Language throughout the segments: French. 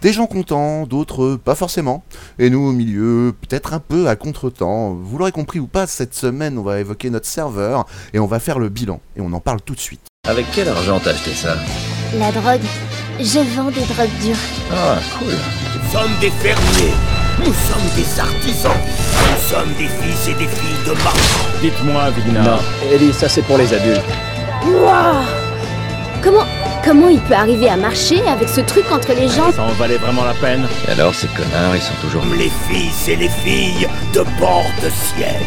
Des gens contents, d'autres pas forcément. Et nous au milieu, peut-être un peu à contre-temps. Vous l'aurez compris ou pas, cette semaine on va évoquer notre serveur et on va faire le bilan. Et on en parle tout de suite. Avec quel argent t'as acheté ça? La drogue. Je vends des drogues dures. Ah, cool. Nous sommes des fermiers. Nous sommes des artisans. Nous sommes des fils et des filles de marchands. Dites-moi, Vigna. Non, Ellie, ça c'est pour les adultes. Waouh Comment comment il peut arriver à marcher avec ce truc entre les jambes Ça en valait vraiment la peine Et alors, ces connards, ils sont toujours... Les fils et les filles de bord de ciel.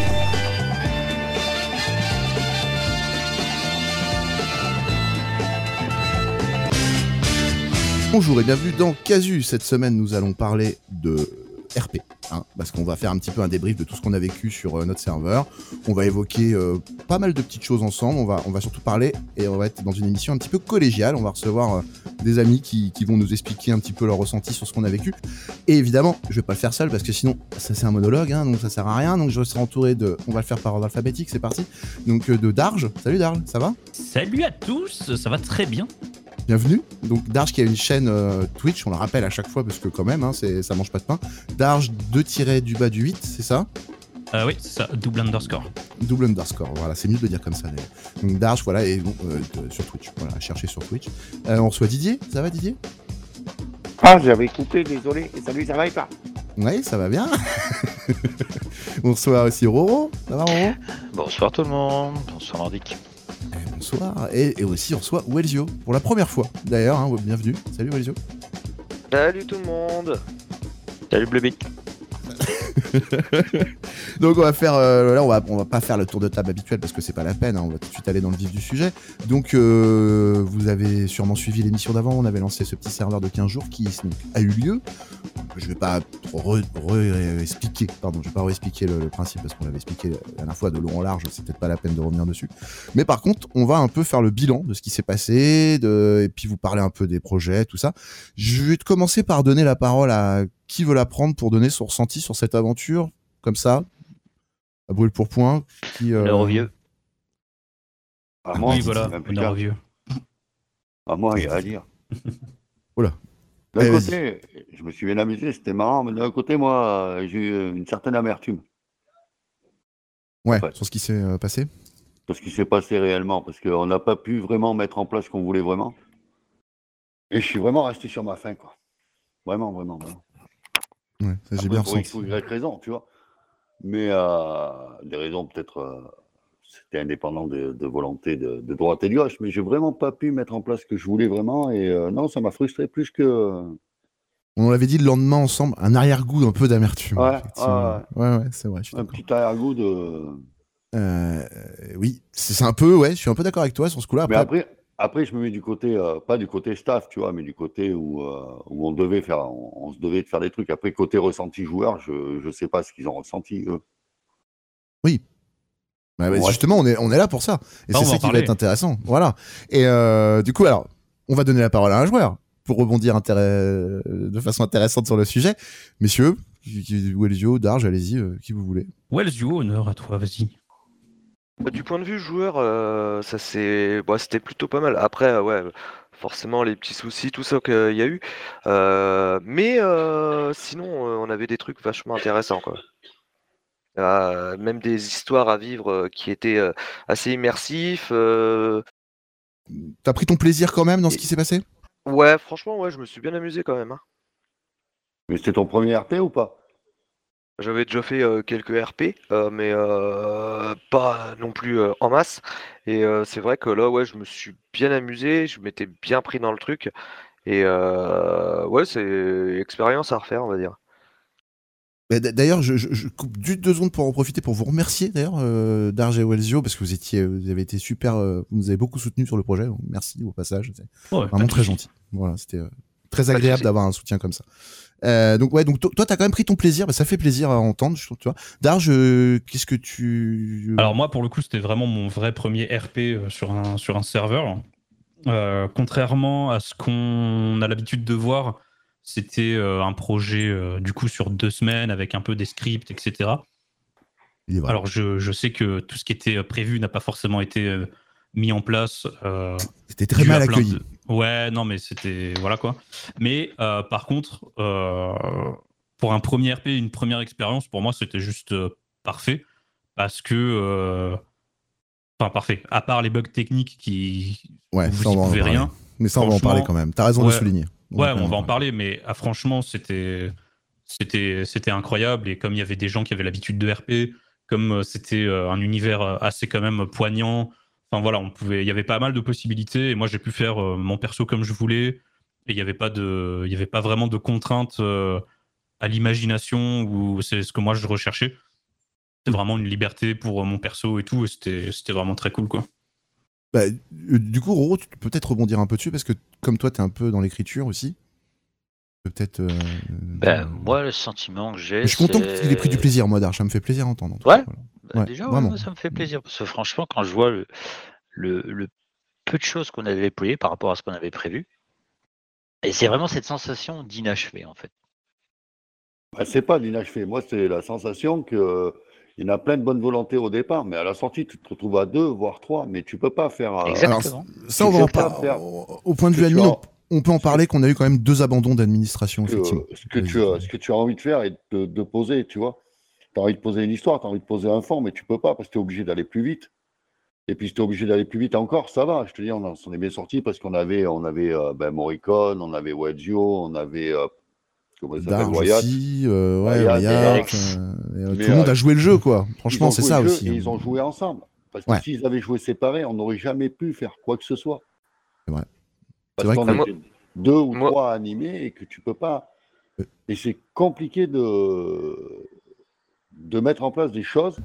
Bonjour et bienvenue dans Casu. Cette semaine, nous allons parler de RP, hein, parce qu'on va faire un petit peu un débrief de tout ce qu'on a vécu sur euh, notre serveur. On va évoquer euh, pas mal de petites choses ensemble. On va, on va surtout parler et on va être dans une émission un petit peu collégiale. On va recevoir euh, des amis qui, vont nous expliquer un petit peu leur ressenti sur ce qu'on a vécu. Et évidemment, je vais pas le faire seul parce que sinon, ça c'est un monologue, hein, donc ça sert à rien. Donc je serai entouré de, on va le faire par ordre alphabétique, c'est parti. Donc de Darge. Salut Darge, ça va? Salut à tous, ça va très bien. Bienvenue. Donc Darge qui a une chaîne euh, Twitch, on la rappelle à chaque fois parce que quand même, hein, c'est, ça mange pas de pain. Darge 2 du bas du 8, c'est ça? Euh, oui, c'est ça, double underscore. Double underscore, voilà, c'est mieux de le dire comme ça d'ailleurs. Donc Darge, voilà, et bon, euh, sur Twitch, voilà, cherchez sur Twitch. Euh, on reçoit Didier, ça va Didier? Ah, j'avais coupé, désolé. Et salut, ça va et pas Oui, ça va bien. on reçoit aussi Roro, ça va Roro? Bonsoir tout le monde, bonsoir Nordic. Eh, Bonsoir. Et, et aussi on reçoit Welzio, pour la première fois d'ailleurs, hein, bienvenue. Salut Welzio. Salut tout le monde Salut Blubby Donc on va faire, euh, là on va, va pas faire le tour de table habituel parce que c'est pas la peine, hein, on va tout de suite aller dans le vif du sujet. Donc euh, vous avez sûrement suivi l'émission d'avant, on avait lancé ce petit serveur de 15 jours qui a eu lieu. Je vais pas trop expliquer, pardon, je vais pas expliquer le, principe parce qu'on l'avait expliqué la dernière fois de long en large, c'est peut-être pas la peine de revenir dessus. Mais par contre, on va un peu faire le bilan de ce qui s'est passé, et puis vous parler un peu des projets, tout ça. Je vais commencer par donner la parole à qui veut la prendre pour donner son ressenti sur cette aventure, comme ça, à brûle pour point. Qui, euh. Ah, moi, oui, c'est voilà, vieux. Ah, moi, il y a à dire. Oula. D'un côté, je me suis bien amusé, c'était marrant, mais d'un côté, moi, euh, j'ai eu une certaine amertume Ouais, sur ce qui s'est euh, passé. sur ce qui s'est passé réellement, parce qu'on n'a pas pu vraiment mettre en place ce qu'on voulait vraiment. Et je suis vraiment resté sur ma faim, quoi. Vraiment, vraiment, vraiment. Ouais, ça j'ai bien pour X ressenti. ou Y raison, tu vois. Mais euh, des raisons peut-être, euh, c'était indépendant de, de volonté de, de droite et de gauche, mais j'ai vraiment pas pu mettre en place ce que je voulais vraiment. Et euh, non, ça m'a frustré plus que. On l'avait dit le lendemain ensemble, un arrière-goût un peu d'amertume. Ouais, ouais, ouais, c'est vrai. Un petit arrière-goût de. Euh, oui, c'est un peu, ouais, je suis un peu d'accord avec toi sur ce coup-là. Mais Après, après, je me mets du côté, euh, pas du côté staff, tu vois, mais du côté où, euh, où on devait faire, on, on se devait de faire des trucs. Après, côté ressenti joueur, je ne sais pas ce qu'ils ont ressenti, eux. bah, bah, Ouais. justement, on est, on est là pour ça. Et Bah, c'est ça qui va être intéressant. Voilà. Et euh, du coup, alors, on va donner la parole à un joueur pour rebondir de façon intéressante sur le sujet. Messieurs, Welzio, Darge, allez-y, euh, qui vous voulez. Welzio, honneur à toi, vas-y. Bah, du point de vue joueur, euh, ça c'est, bah, c'était plutôt pas mal. Après, euh, ouais, forcément les petits soucis, tout ça qu'il y a eu. Euh, mais euh, sinon, euh, on avait des trucs vachement intéressants, quoi. Euh, même des histoires à vivre euh, qui étaient euh, assez immersifs. euh, T'as pris ton plaisir quand même dans ce qui s'est passé? Ouais, franchement, ouais, je me suis bien amusé quand même. hein. Mais c'était ton premier RP ou pas? J'avais déjà fait euh, quelques RP, euh, mais euh, pas non plus euh, en masse. Et euh, c'est vrai que là, ouais, je me suis bien amusé, je m'étais bien pris dans le truc. Et euh, ouais, c'est expérience à refaire, on va dire. Bah, D'ailleurs, je, je- je coupe juste deux secondes pour en profiter pour vous remercier d'ailleurs, euh, Darge et Welzio, parce que vous étiez, vous avez été super, euh, vous nous avez beaucoup soutenu sur le projet. donc Merci au passage, c'est Ouais, pas vraiment très gentil. Voilà, c'était euh, très agréable d'avoir un soutien comme ça. Euh, donc ouais, donc to- toi t'as quand même pris ton plaisir, bah, ça fait plaisir à entendre, je trouve, tu vois. Darge, euh, qu'est-ce que tu Alors moi, pour le coup, c'était vraiment mon vrai premier RP euh, sur un, sur un serveur. Euh, contrairement à ce qu'on a l'habitude de voir, c'était un projet du coup sur deux semaines avec un peu des scripts, etc. Alors je, je sais que tout ce qui était prévu n'a pas forcément été mis en place. C'était très mal accueilli. de- Ouais, non, mais c'était. Voilà quoi. Mais euh, par contre, euh, pour un premier RP, une première expérience, pour moi, c'était juste euh, parfait. Parce que. Enfin, parfait. À part les bugs techniques qui. Ouais, vous ça, on va en rien. Mais ça, on va en parler quand même. T'as raison de ouais. le souligner. Ouais, on va en parler, mais ah, franchement, c'était c'était c'était incroyable et comme il y avait des gens qui avaient l'habitude de RP, comme c'était un univers assez quand même poignant. Enfin voilà, on pouvait, il y avait pas mal de possibilités et moi j'ai pu faire euh, mon perso comme je voulais et il y avait pas de, il y avait pas vraiment de contraintes euh, à l'imagination ou c'est ce que moi je recherchais. C'était vraiment une liberté pour euh, mon perso et tout et c'était c'était vraiment très cool quoi. Bah, du coup, Roro, tu peux peut-être rebondir un peu dessus parce que comme toi, t'es un peu dans l'écriture aussi. tu peux Peut-être. euh, Ben, moi, le sentiment que j'ai. je suis content qu'il ait pris du plaisir, moi, Dark. Ça me fait plaisir à entendre. en Ouais. cas, voilà. Bah, Ouais, déjà, ouais, ça me fait plaisir. Parce que franchement, quand je vois le, le, le peu de choses qu'on avait déployées par rapport à ce qu'on avait prévu, et c'est vraiment cette sensation d'inachevé, en fait. Bah, c'est pas l'inachevé. Moi, c'est la sensation que euh, il y en a plein de bonnes volontés au départ, mais à la sortie, tu te retrouves à deux, voire trois, mais tu peux pas faire. euh, Exactement. Ça, on va en peux pas par- faire au point de ce vue que admin, as- on, peut en parler qu'on a eu quand même deux abandons d'administration, que, effectivement. ce, que tu as, ce que tu as envie de faire et de, de poser, tu vois. Tu as envie de poser une histoire, tu as envie de poser un fond, mais tu peux pas parce que tu es obligé d'aller plus vite. Et puis, si tu es obligé d'aller plus vite encore, ça va. Je te dis, on en- s'en est bien sorti parce qu'on avait, on avait euh, ben, Morricone, on avait Wedgio, on avait. euh, comment s'appelle Wyatt. aussi, euh, ouais, Wyatt, euh, et, Mais, tout le monde a joué le jeu, quoi. Franchement, c'est ça aussi. Et hein. ils ont joué ensemble. Parce que Ouais. s'ils avaient joué séparés, on n'aurait jamais pu faire quoi que ce soit. C'est vrai. Parce vrai qu'on que- Moi- était deux ou moi- trois animés et que tu peux pas. Et c'est compliqué de, de mettre en place des choses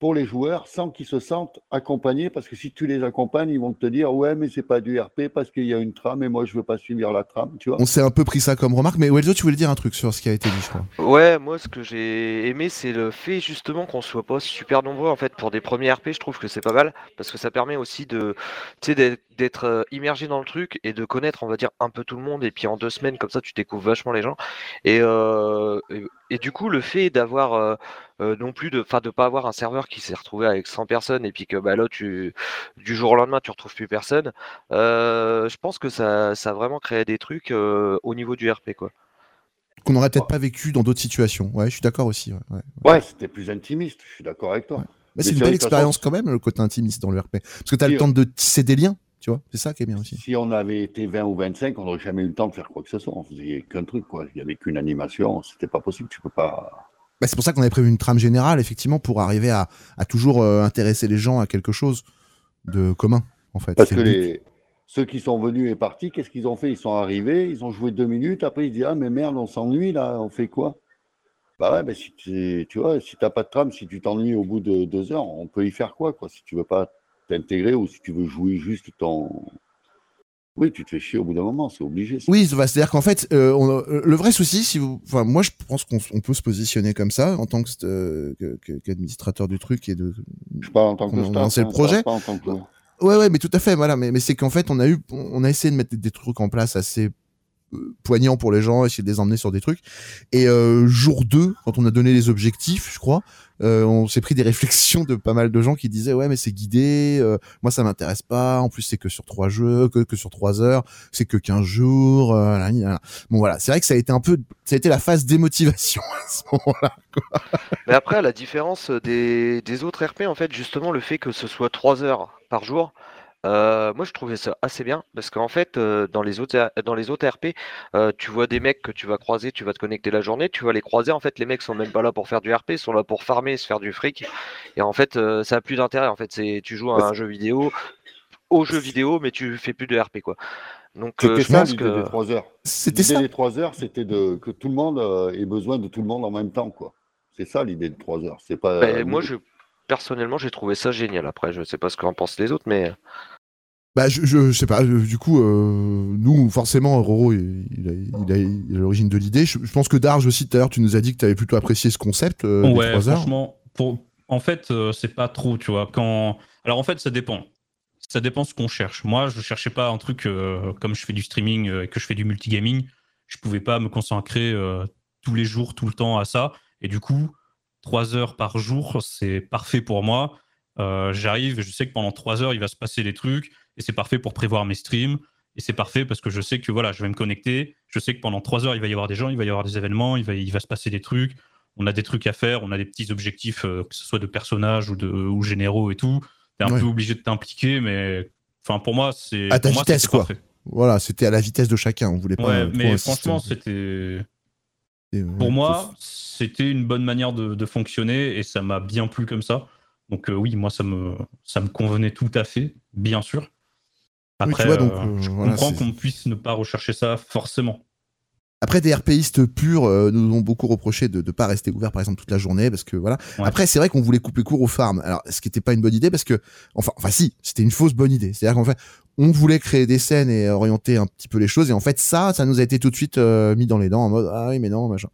pour les joueurs sans qu'ils se sentent accompagnés. Parce que si tu les accompagnes, ils vont te dire Ouais, mais c'est pas du RP parce qu'il y a une trame et moi je veux pas suivre la trame. Tu vois On s'est un peu pris ça comme remarque, mais Welzo, tu voulais dire un truc sur ce qui a été dit, je crois. Ouais, moi ce que j'ai aimé c'est le fait justement qu'on soit pas super nombreux en fait pour des premiers RP, je trouve que c'est pas mal parce que ça permet aussi de tu sais d'être- d'être euh, immergé dans le truc et de connaître on va dire un peu tout le monde et puis en deux semaines comme ça tu découvres vachement les gens et euh, et, et du coup le fait d'avoir euh, euh, non plus de enfin de pas avoir un serveur qui s'est retrouvé avec 100 personnes et puis que bah là tu du jour au lendemain tu retrouves plus personne, euh, je pense que ça ça a vraiment créé des trucs euh, au niveau du RP quoi. Qu'on n'aurait peut-être pas vécu dans d'autres situations. Ouais, je suis d'accord aussi. ouais, ouais. Ouais, c'était plus intimiste, je suis d'accord avec toi. Mais Mais c'est une belle expérience quand même, le côté intimiste dans le RP. Parce que tu as le temps de tisser des liens, tu vois. C'est ça qui est bien aussi. Si on avait été 20 ou 25, on n'aurait jamais eu le temps de faire quoi que ce soit. On faisait qu'un truc, quoi. Il n'y avait qu'une animation, c'était pas possible. Tu peux pas. Bah, c'est pour ça qu'on avait prévu une trame générale, effectivement, pour arriver à, à toujours euh, intéresser les gens à quelque chose de commun, en fait. Parce que le but. les... ceux qui sont venus et partis, qu'est-ce qu'ils ont fait? Ils sont arrivés, ils ont joué deux minutes, après ils disent Ah, mais merde, on s'ennuie là, on fait quoi? Bah ouais, mais si tu, tu vois, si t'as pas de trame, si tu t'ennuies au bout de deux heures, on peut y faire quoi, quoi Si tu veux pas t'intégrer ou si tu veux jouer juste ton. Oui, tu te fais chier au bout d'un moment, c'est obligé. ça. Oui, bah, c'est-à-dire qu'en fait, euh, on- euh, le vrai souci, si vous, enfin, moi, je pense qu'on peut se positionner comme ça en tant euh, qu'administrateur du truc et de. Je parle en tant que staff, le hein, projet. pas en tant que- Ouais, ouais, mais tout à fait, voilà. Mais, mais c'est qu'en fait, on a eu, on a essayé de mettre des trucs en place assez euh, poignants pour les gens, essayer de les emmener sur des trucs. Et euh, jour 2, quand on a donné les objectifs, je crois, euh, on s'est pris des réflexions de pas mal de gens qui disaient ouais, mais c'est guidé, euh, moi ça m'intéresse pas. En plus, c'est que sur trois jeux, que, que sur trois heures, c'est que 15 jours. euh, là, là, là. Bon voilà, c'est vrai que ça a été un peu, ça a été la phase démotivation à ce moment-là. Mais après, à la différence des, des autres RP, en fait, justement, le fait que ce soit 3 heures par jour, euh, moi je trouvais ça assez bien parce qu'en fait, euh, dans, les autres, dans les autres RP, euh, tu vois des mecs que tu vas croiser, tu vas te connecter la journée, tu vas les croiser. En fait, les mecs sont même pas là pour faire du RP, ils sont là pour farmer, se faire du fric. Et en fait, euh, ça a plus d'intérêt. En fait, c'est tu joues à un jeu vidéo, au jeu vidéo, mais tu fais plus de RP quoi. Donc, euh, C'était je ça l'idée que. des trois heures. C'était L'idée ça. des trois heures, c'était de que tout le monde euh, ait besoin de tout le monde en même temps, quoi. C'est ça l'idée de trois heures. C'est pas. Ben, moi, je personnellement, j'ai trouvé ça génial. Après, je sais pas ce qu'en pensent les autres, mais. Bah, je, je, je sais pas. euh, Du coup, euh, nous, forcément, Roro, il, il a, il a, il a l'origine de l'idée. Je, je pense que Darge aussi, tout à l'heure, tu nous as dit que tu avais plutôt apprécié ce concept euh, ouais, franchement, pour... en fait, euh, c'est pas trop, tu vois. Quand... Alors, en fait, ça dépend. Ça dépend ce qu'on cherche. Moi, je cherchais pas un truc euh, comme je fais du streaming euh, et que je fais du multigaming. Je pouvais pas me concentrer euh, tous les jours, tout le temps à ça. Et du coup, trois heures par jour, c'est parfait pour moi. Euh, J'arrive, je sais que pendant trois heures, il va se passer des trucs et c'est parfait pour prévoir mes streams. Et c'est parfait parce que je sais que voilà, je vais me connecter. Je sais que pendant trois heures, il va y avoir des gens, il va y avoir des événements, il va, il va se passer des trucs. On a des trucs à faire, on a des petits objectifs, euh, que ce soit de personnages ou, de, ou généraux et tout. T'es un Ouais. peu obligé de t'impliquer, mais enfin pour moi, c'est. À ta moi, vitesse, quoi. parfait. Voilà, c'était à la vitesse de chacun. On voulait pas. Ouais, euh, mais franchement, c'était. Pour moi, c'était une bonne manière de, de fonctionner et ça m'a bien plu comme ça. Donc euh, oui, moi ça me ça me convenait tout à fait, bien sûr. Après, tu vois, donc, euh, euh, je voilà, comprends qu'on puisse ne pas rechercher ça forcément. Après, des RPistes purs euh, nous ont beaucoup reproché de ne pas rester ouverts, par exemple, toute la journée, parce que voilà. Ouais. Après, c'est vrai qu'on voulait couper court aux farms. Alors, ce qui n'était pas une bonne idée, parce que, enfin, enfin, si, c'était une fausse bonne idée. C'est-à-dire qu'en fait, on voulait créer des scènes et orienter un petit peu les choses, et en fait, ça, ça nous a été tout de suite euh, mis dans les dents en mode ah oui, mais non, machin.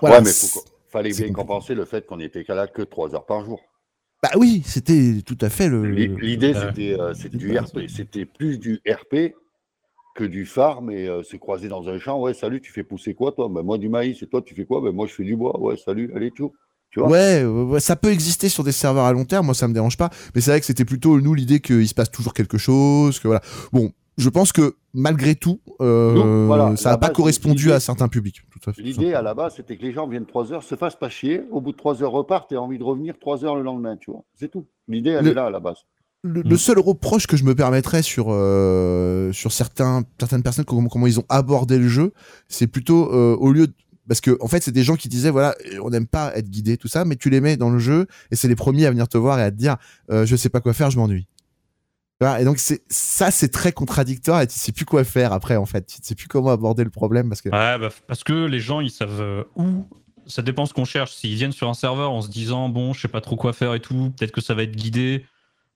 Voilà, ouais, mais faut- fallait bien compliqué. compenser le fait qu'on était qu'à là que 3 heures par jour. Bah oui, c'était tout à fait le. L'i- L'idée, c'était euh, c'était du RP. C'était plus du RP que du farm et euh, se croiser dans un champ. Ouais, salut, tu fais pousser quoi, toi? Ben, Moi, du maïs. Et toi, tu fais quoi? Ben, Moi, je fais du bois. Ouais, salut, allez, tout. Tu vois? Ouais, ça peut exister sur des serveurs à long terme, moi ça me dérange pas, mais c'est vrai que c'était plutôt nous l'idée qu'il se passe toujours quelque chose, que voilà. Bon, je pense que malgré tout, euh, voilà, ça n'a pas correspondu à certains publics. L'idée à la base, c'était que les gens viennent 3 heures, se fassent pas chier. Au bout de 3 heures, repartent et aient envie de revenir 3 heures le lendemain. Tu vois C'est tout. L'idée, elle Le- est là à la base. Le, Mm. le seul reproche que je me permettrais sur euh, sur certains certaines personnes comment, comment ils ont abordé le jeu, c'est plutôt euh, au lieu de parce que en fait c'est des gens qui disaient voilà on n'aime pas être guidé tout ça mais tu les mets dans le jeu et c'est les premiers à venir te voir et à te dire euh, je sais pas quoi faire je m'ennuie et donc c'est ça c'est très contradictoire et tu sais plus quoi faire après en fait tu sais plus comment aborder le problème parce que Ouais, bah, parce que les gens ils savent euh, où. Ça dépend ce qu'on cherche. S'ils viennent sur un serveur en se disant bon, je sais pas trop quoi faire et tout, peut-être que ça va être guidé.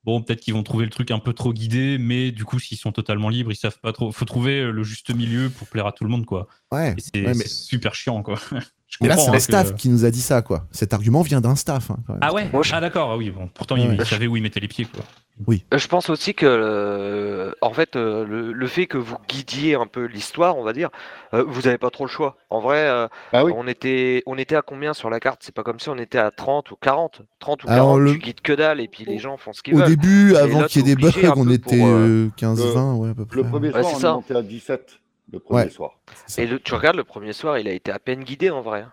Bon, peut-être qu'ils vont trouver le truc un peu trop guidé, mais du coup, s'ils sont totalement libres, ils savent pas trop. Faut trouver euh, le juste milieu pour plaire à tout le monde, quoi. ouais, Et c'est ouais, mais, c'est super chiant, quoi. Je mais là c'est hein, un que- staff qui nous a dit ça quoi cet argument vient d'un staff hein, quand même. Ah ouais Moi, je- Ah d'accord, ah oui, bon. Pourtant, Ouais, ils, ouais. ils savaient où ils mettaient les pieds, quoi. Euh, Je pense aussi que, euh, en fait, euh, le, le fait que vous guidiez un peu l'histoire, on va dire, euh, vous n'avez pas trop le choix. En vrai, euh, Ah oui. on, était, on était à combien sur la carte? C'est pas comme si on était à 30 ou 40. 30 ou Alors, 40, le- tu guides que dalle et puis les gens font ce qu'ils Au veulent. début, Et avant qu'il y ait des bugs, un on était pour, euh, euh, 15-20, ouais, à peu près. Le premier Ouais, soir, c'est on ça. est monté à 17. Le premier Ouais. soir. Et le- tu regardes le premier soir, il a été à peine guidé en vrai.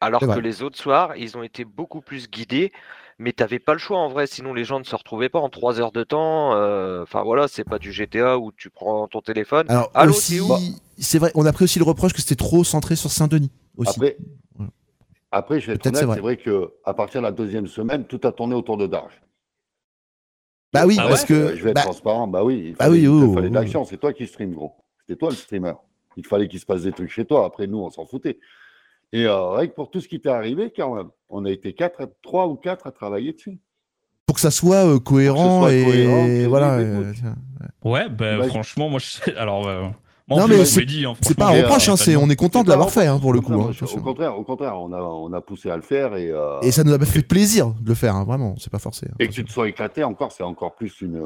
Alors que vrai. les autres soirs, ils ont été beaucoup plus guidés, mais t'avais pas le choix en vrai, sinon les gens ne se retrouvaient pas en 3 heures de temps. euh, Enfin voilà, c'est pas du GTA où tu prends ton téléphone. Alors Allô, aussi, t'es où? c'est vrai, on a pris aussi le reproche que c'était trop centré sur Saint-Denis aussi. Après, Voilà. après, je vais être Peut-être honnête, c'est vrai. c'est vrai que à partir de la deuxième semaine, tout a tourné autour de Darge. bah oui, Ah ouais? parce que Euh, je vais être bah, transparent, bah oui, il bah fallait, oui, il oh, te fallait de oh. l'action, c'est toi qui stream, gros. C'était toi le streamer. Il fallait qu'il se passe des trucs chez toi, après nous, on s'en foutait. Et euh, pour tout ce qui t'est arrivé, quand même, on a été quatre, à- trois ou quatre à travailler dessus. pour que ça soit euh, cohérent soit et cohérent, voilà. euh. Ouais, bah franchement, moi, je sais. Alors, euh, moi, Non, mais c'est- hein, C'est pas un reproche, hein, c'est on est content de l'avoir fait hein, pour le coup. hein, au contraire, au contraire, on a, on a poussé à le faire et, euh, Et ça nous a fait plaisir de le faire, hein, vraiment. C'est pas forcé. hein, et que tu te sois éclaté encore, c'est encore plus une.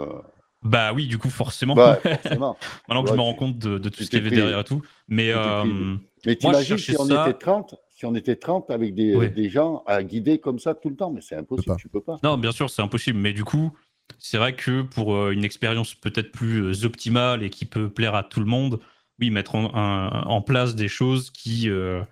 Bah oui, du coup, forcément. Forcément. Maintenant que je me rends compte de, de tout ce qu'il y avait pris- derrière et tout. Mais euh, Mais Moi, je t'imagines si on ça- était 30, si on était 30 avec des, gens à guider comme ça tout le temps, mais c'est impossible, tu peux pas. non, bien sûr, c'est impossible. Mais du coup, c'est vrai que pour euh, une expérience peut-être plus euh, optimale et qui peut plaire à tout le monde, oui, mettre en, un- en place des choses qui. euh,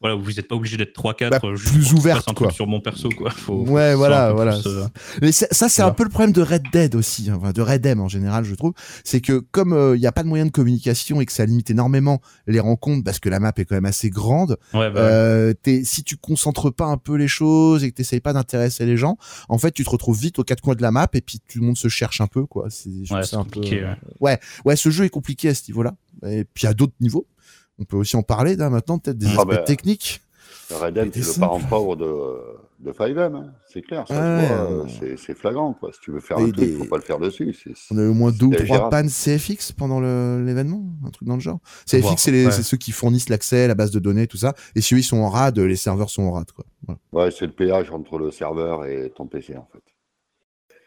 voilà, vous n'êtes pas obligé d'être 3-4 Bah, euh, plus truc quoi. sur mon perso. Quoi. Faut- Ouais, voilà, voilà. plus, euh, Mais ça, c'est un peu le problème de Red Dead aussi, hein, de Red M en général, je trouve. C'est que comme il n'y a pas de moyen de communication et que ça limite énormément les rencontres parce que la map est quand même assez grande, ouais, bah, euh, t'es- si tu concentres pas un peu les choses et que t'essayes pas d'intéresser les gens, en fait, tu te retrouves vite aux quatre coins de la map et puis tout le monde se cherche un peu, quoi. C'est ouais, un peu- compliqué. ouais. Ouais, ce jeu est compliqué à ce niveau-là. Et puis à d'autres niveaux. On peut aussi en parler là maintenant, peut-être des Ah aspects bah, techniques. C'était c'est le parent pauvre de, de 5M, hein, c'est clair, Ouais, ouais. c'est- flagrant. Quoi. Si tu veux faire Et un truc, des- faut pas le faire dessus. On a eu au moins deux ou trois pannes CFX pendant l'événement, un truc dans le genre. CFX, c'est les- ouais. ceux qui fournissent l'accès, la base de données, tout ça. Et si eux, ils sont en rade, les serveurs sont en rade, quoi. Voilà. Ouais, c'est le péage entre le serveur et ton PC, en fait.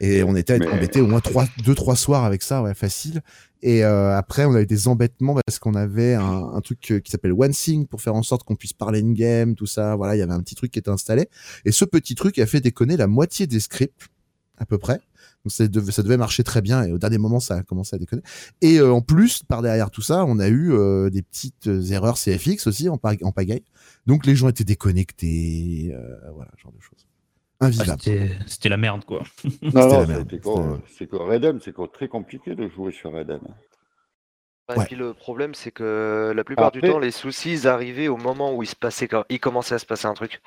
Et on était Mais- embêtés au moins trois, deux, trois soirs avec ça, ouais, facile. Et euh, après, on a eu des embêtements parce qu'on avait un, un truc euh, qui s'appelle OneSync pour faire en sorte qu'on puisse parler in-game, tout ça. Voilà, il y avait un petit truc qui était installé. Et ce petit truc a fait déconner la moitié des scripts, à peu près. Donc ça devait, ça devait marcher très bien et au dernier moment ça a commencé à déconner. Et euh, en plus, par derrière tout ça, on a eu euh, des petites euh, erreurs CFX aussi en, en pagaille. Donc les gens étaient déconnectés, euh, voilà, ce genre de choses. Ah, Invivable. C'était c'était la merde, quoi. Non, non, euh, c'est que Redem, c'est quoi, très compliqué de jouer sur Redem. Et Ouais. puis le problème, c'est que la plupart du Après- temps, les soucis arrivaient au moment où il se passait, quand il commençait à se passer un truc.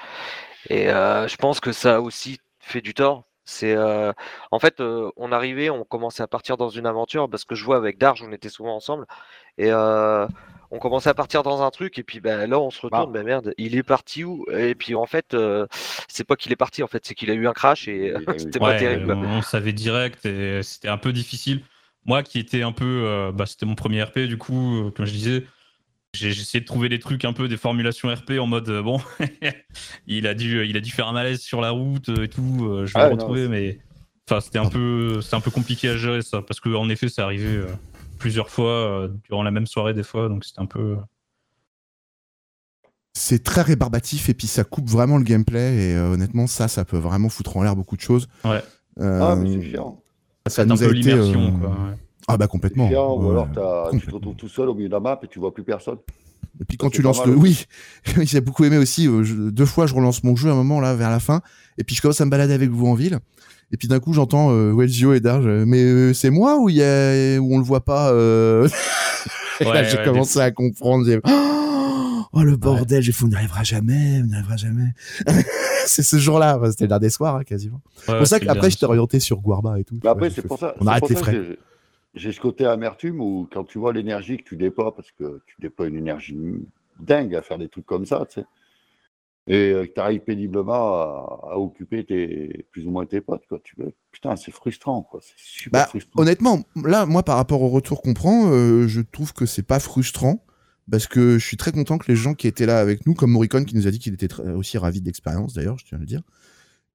Et euh, je pense que ça a aussi fait du tort. C'est euh, en fait, euh, on arrivait, on commençait à partir dans une aventure parce que je vois avec Darge, on était souvent ensemble et euh, on commençait à partir dans un truc et puis ben là on se retourne, ben merde, il est parti où? Et puis en fait, euh, c'est pas qu'il est parti en fait, c'est qu'il a eu un crash et eu- c'était pas terrible. quoi. on, on savait direct et c'était un peu difficile. Moi qui étais un peu. euh, bah, c'était mon premier RP, du coup, euh, comme je disais, j'ai essayé de trouver des trucs un peu, des formulations RP en mode euh, bon, il, a dû, il a dû faire un malaise sur la route et tout, euh, je vais Ah, le retrouver, c'est- mais. Enfin, c'était un peu, c'est un peu compliqué à gérer ça, parce qu'en effet, ça arrivait euh, plusieurs fois euh, durant la même soirée des fois, donc c'était un peu. C'est très rébarbatif et puis ça coupe vraiment le gameplay et euh, honnêtement ça, ça peut vraiment foutre en l'air beaucoup de choses. Ouais. Euh, Ah, mais c'est chiant. ça un nous a peu été. l'immersion, euh, quoi. ouais. Ah bah complètement. chiant, ou alors tu te retrouves tout seul au milieu de la map et tu vois plus personne. Et puis Ça, quand tu lances le, aussi. oui, j'ai beaucoup aimé aussi. euh, je- deux fois, je relance mon jeu à un moment là vers la fin, et puis je commence à me balader avec vous en ville. Et puis d'un coup, j'entends euh, Welzio et Darge. Mais euh, c'est moi ou il y a où on le voit pas euh... Et là, Ouais, j'ai ouais, commencé à comprendre. j'ai- Oh le bordel, j'ai fait on n'y arrivera jamais, on n'y arrivera jamais. c'est ce jour-là, enfin, c'était le dernier soir hein, quasiment. Ouais, C'est pour ça qu'après, je t'ai orienté sur Guarba et tout. Mais vois, après, c'est pour ça, On arrête les frais. que j'ai- j'ai ce côté amertume où quand tu vois l'énergie que tu déploies, parce que tu déploies une énergie dingue à faire des trucs comme ça, tu sais, et euh, que tu arrives péniblement à, à occuper tes, plus ou moins tes potes, quoi. Tu putain, c'est frustrant, quoi. C'est super Bah, frustrant. honnêtement, là, moi, par rapport au retour qu'on prend, euh, je trouve que c'est pas frustrant parce que je suis très content que les gens qui étaient là avec nous, comme Morricone qui nous a dit qu'il était très- aussi ravi de l'expérience, d'ailleurs, je tiens à le dire.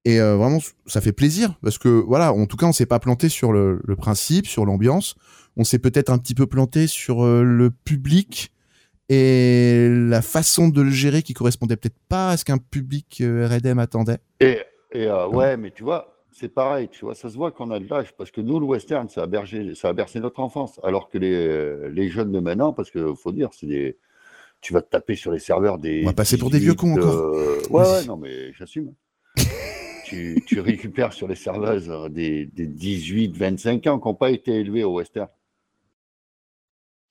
Et euh, vraiment, ça fait plaisir parce que voilà, en tout cas, on s'est pas planté sur le, le principe, sur l'ambiance. On s'est peut-être un petit peu planté sur euh, le public et la façon de le gérer qui correspondait peut-être pas à ce qu'un public euh, RDM attendait. Et, et euh, ouais, mais tu vois, c'est pareil, tu vois, ça se voit qu'on a de l'âge, parce que nous, le western, ça a, bergé, ça a bercé notre enfance, alors que les, euh, les jeunes de maintenant, parce qu'il faut dire, c'est des... Tu vas te taper sur les serveurs des. On va passer pour des vieux cons encore. euh, Ouais, ouais, non, mais j'assume. tu, tu récupères sur les serveuses des, des 18, 25 ans qui n'ont pas été élevés au western.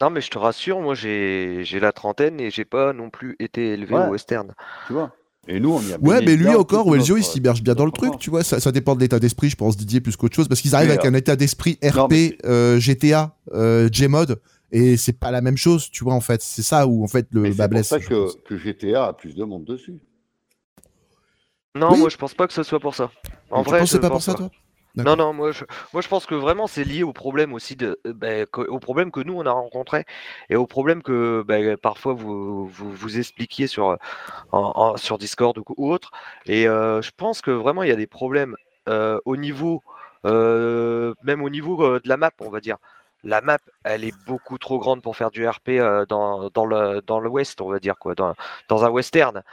Non, mais je te rassure, moi j'ai j'ai la trentaine et j'ai pas non plus été élevé Ouais. au western. Tu vois? Et nous, on y a Ouais, mais lui encore, Welzio, il s'immerge bien dans le truc, tu vois? Ça, ça dépend de l'état d'esprit, je pense, Didier, plus qu'autre chose, parce qu'ils arrivent Mais, avec euh, un état d'esprit RP, non, mais euh, GTA, euh, Gmod, et c'est pas la même chose, tu vois, en fait. C'est ça où, en fait, le bas c'est pour blesse. ça je que, pense. que GTA a plus de monde dessus. Non, Oui. moi je pense pas que ce soit pour ça. En vrai, penses que c'est je pas pour pense ça, pas. toi? Non, non, moi je, moi je pense que vraiment c'est lié au problème aussi de, euh, ben, que- au problème que nous on a rencontré et au problème que ben, parfois vous, vous expliquiez sur en- sur Discord ou, autre. Et euh, je pense que vraiment il y a des problèmes euh, au niveau même au niveau de la map, on va dire. La map, elle est beaucoup trop grande pour faire du RP euh, dans, dans le dans l'Ouest, on va dire quoi, dans, dans un western.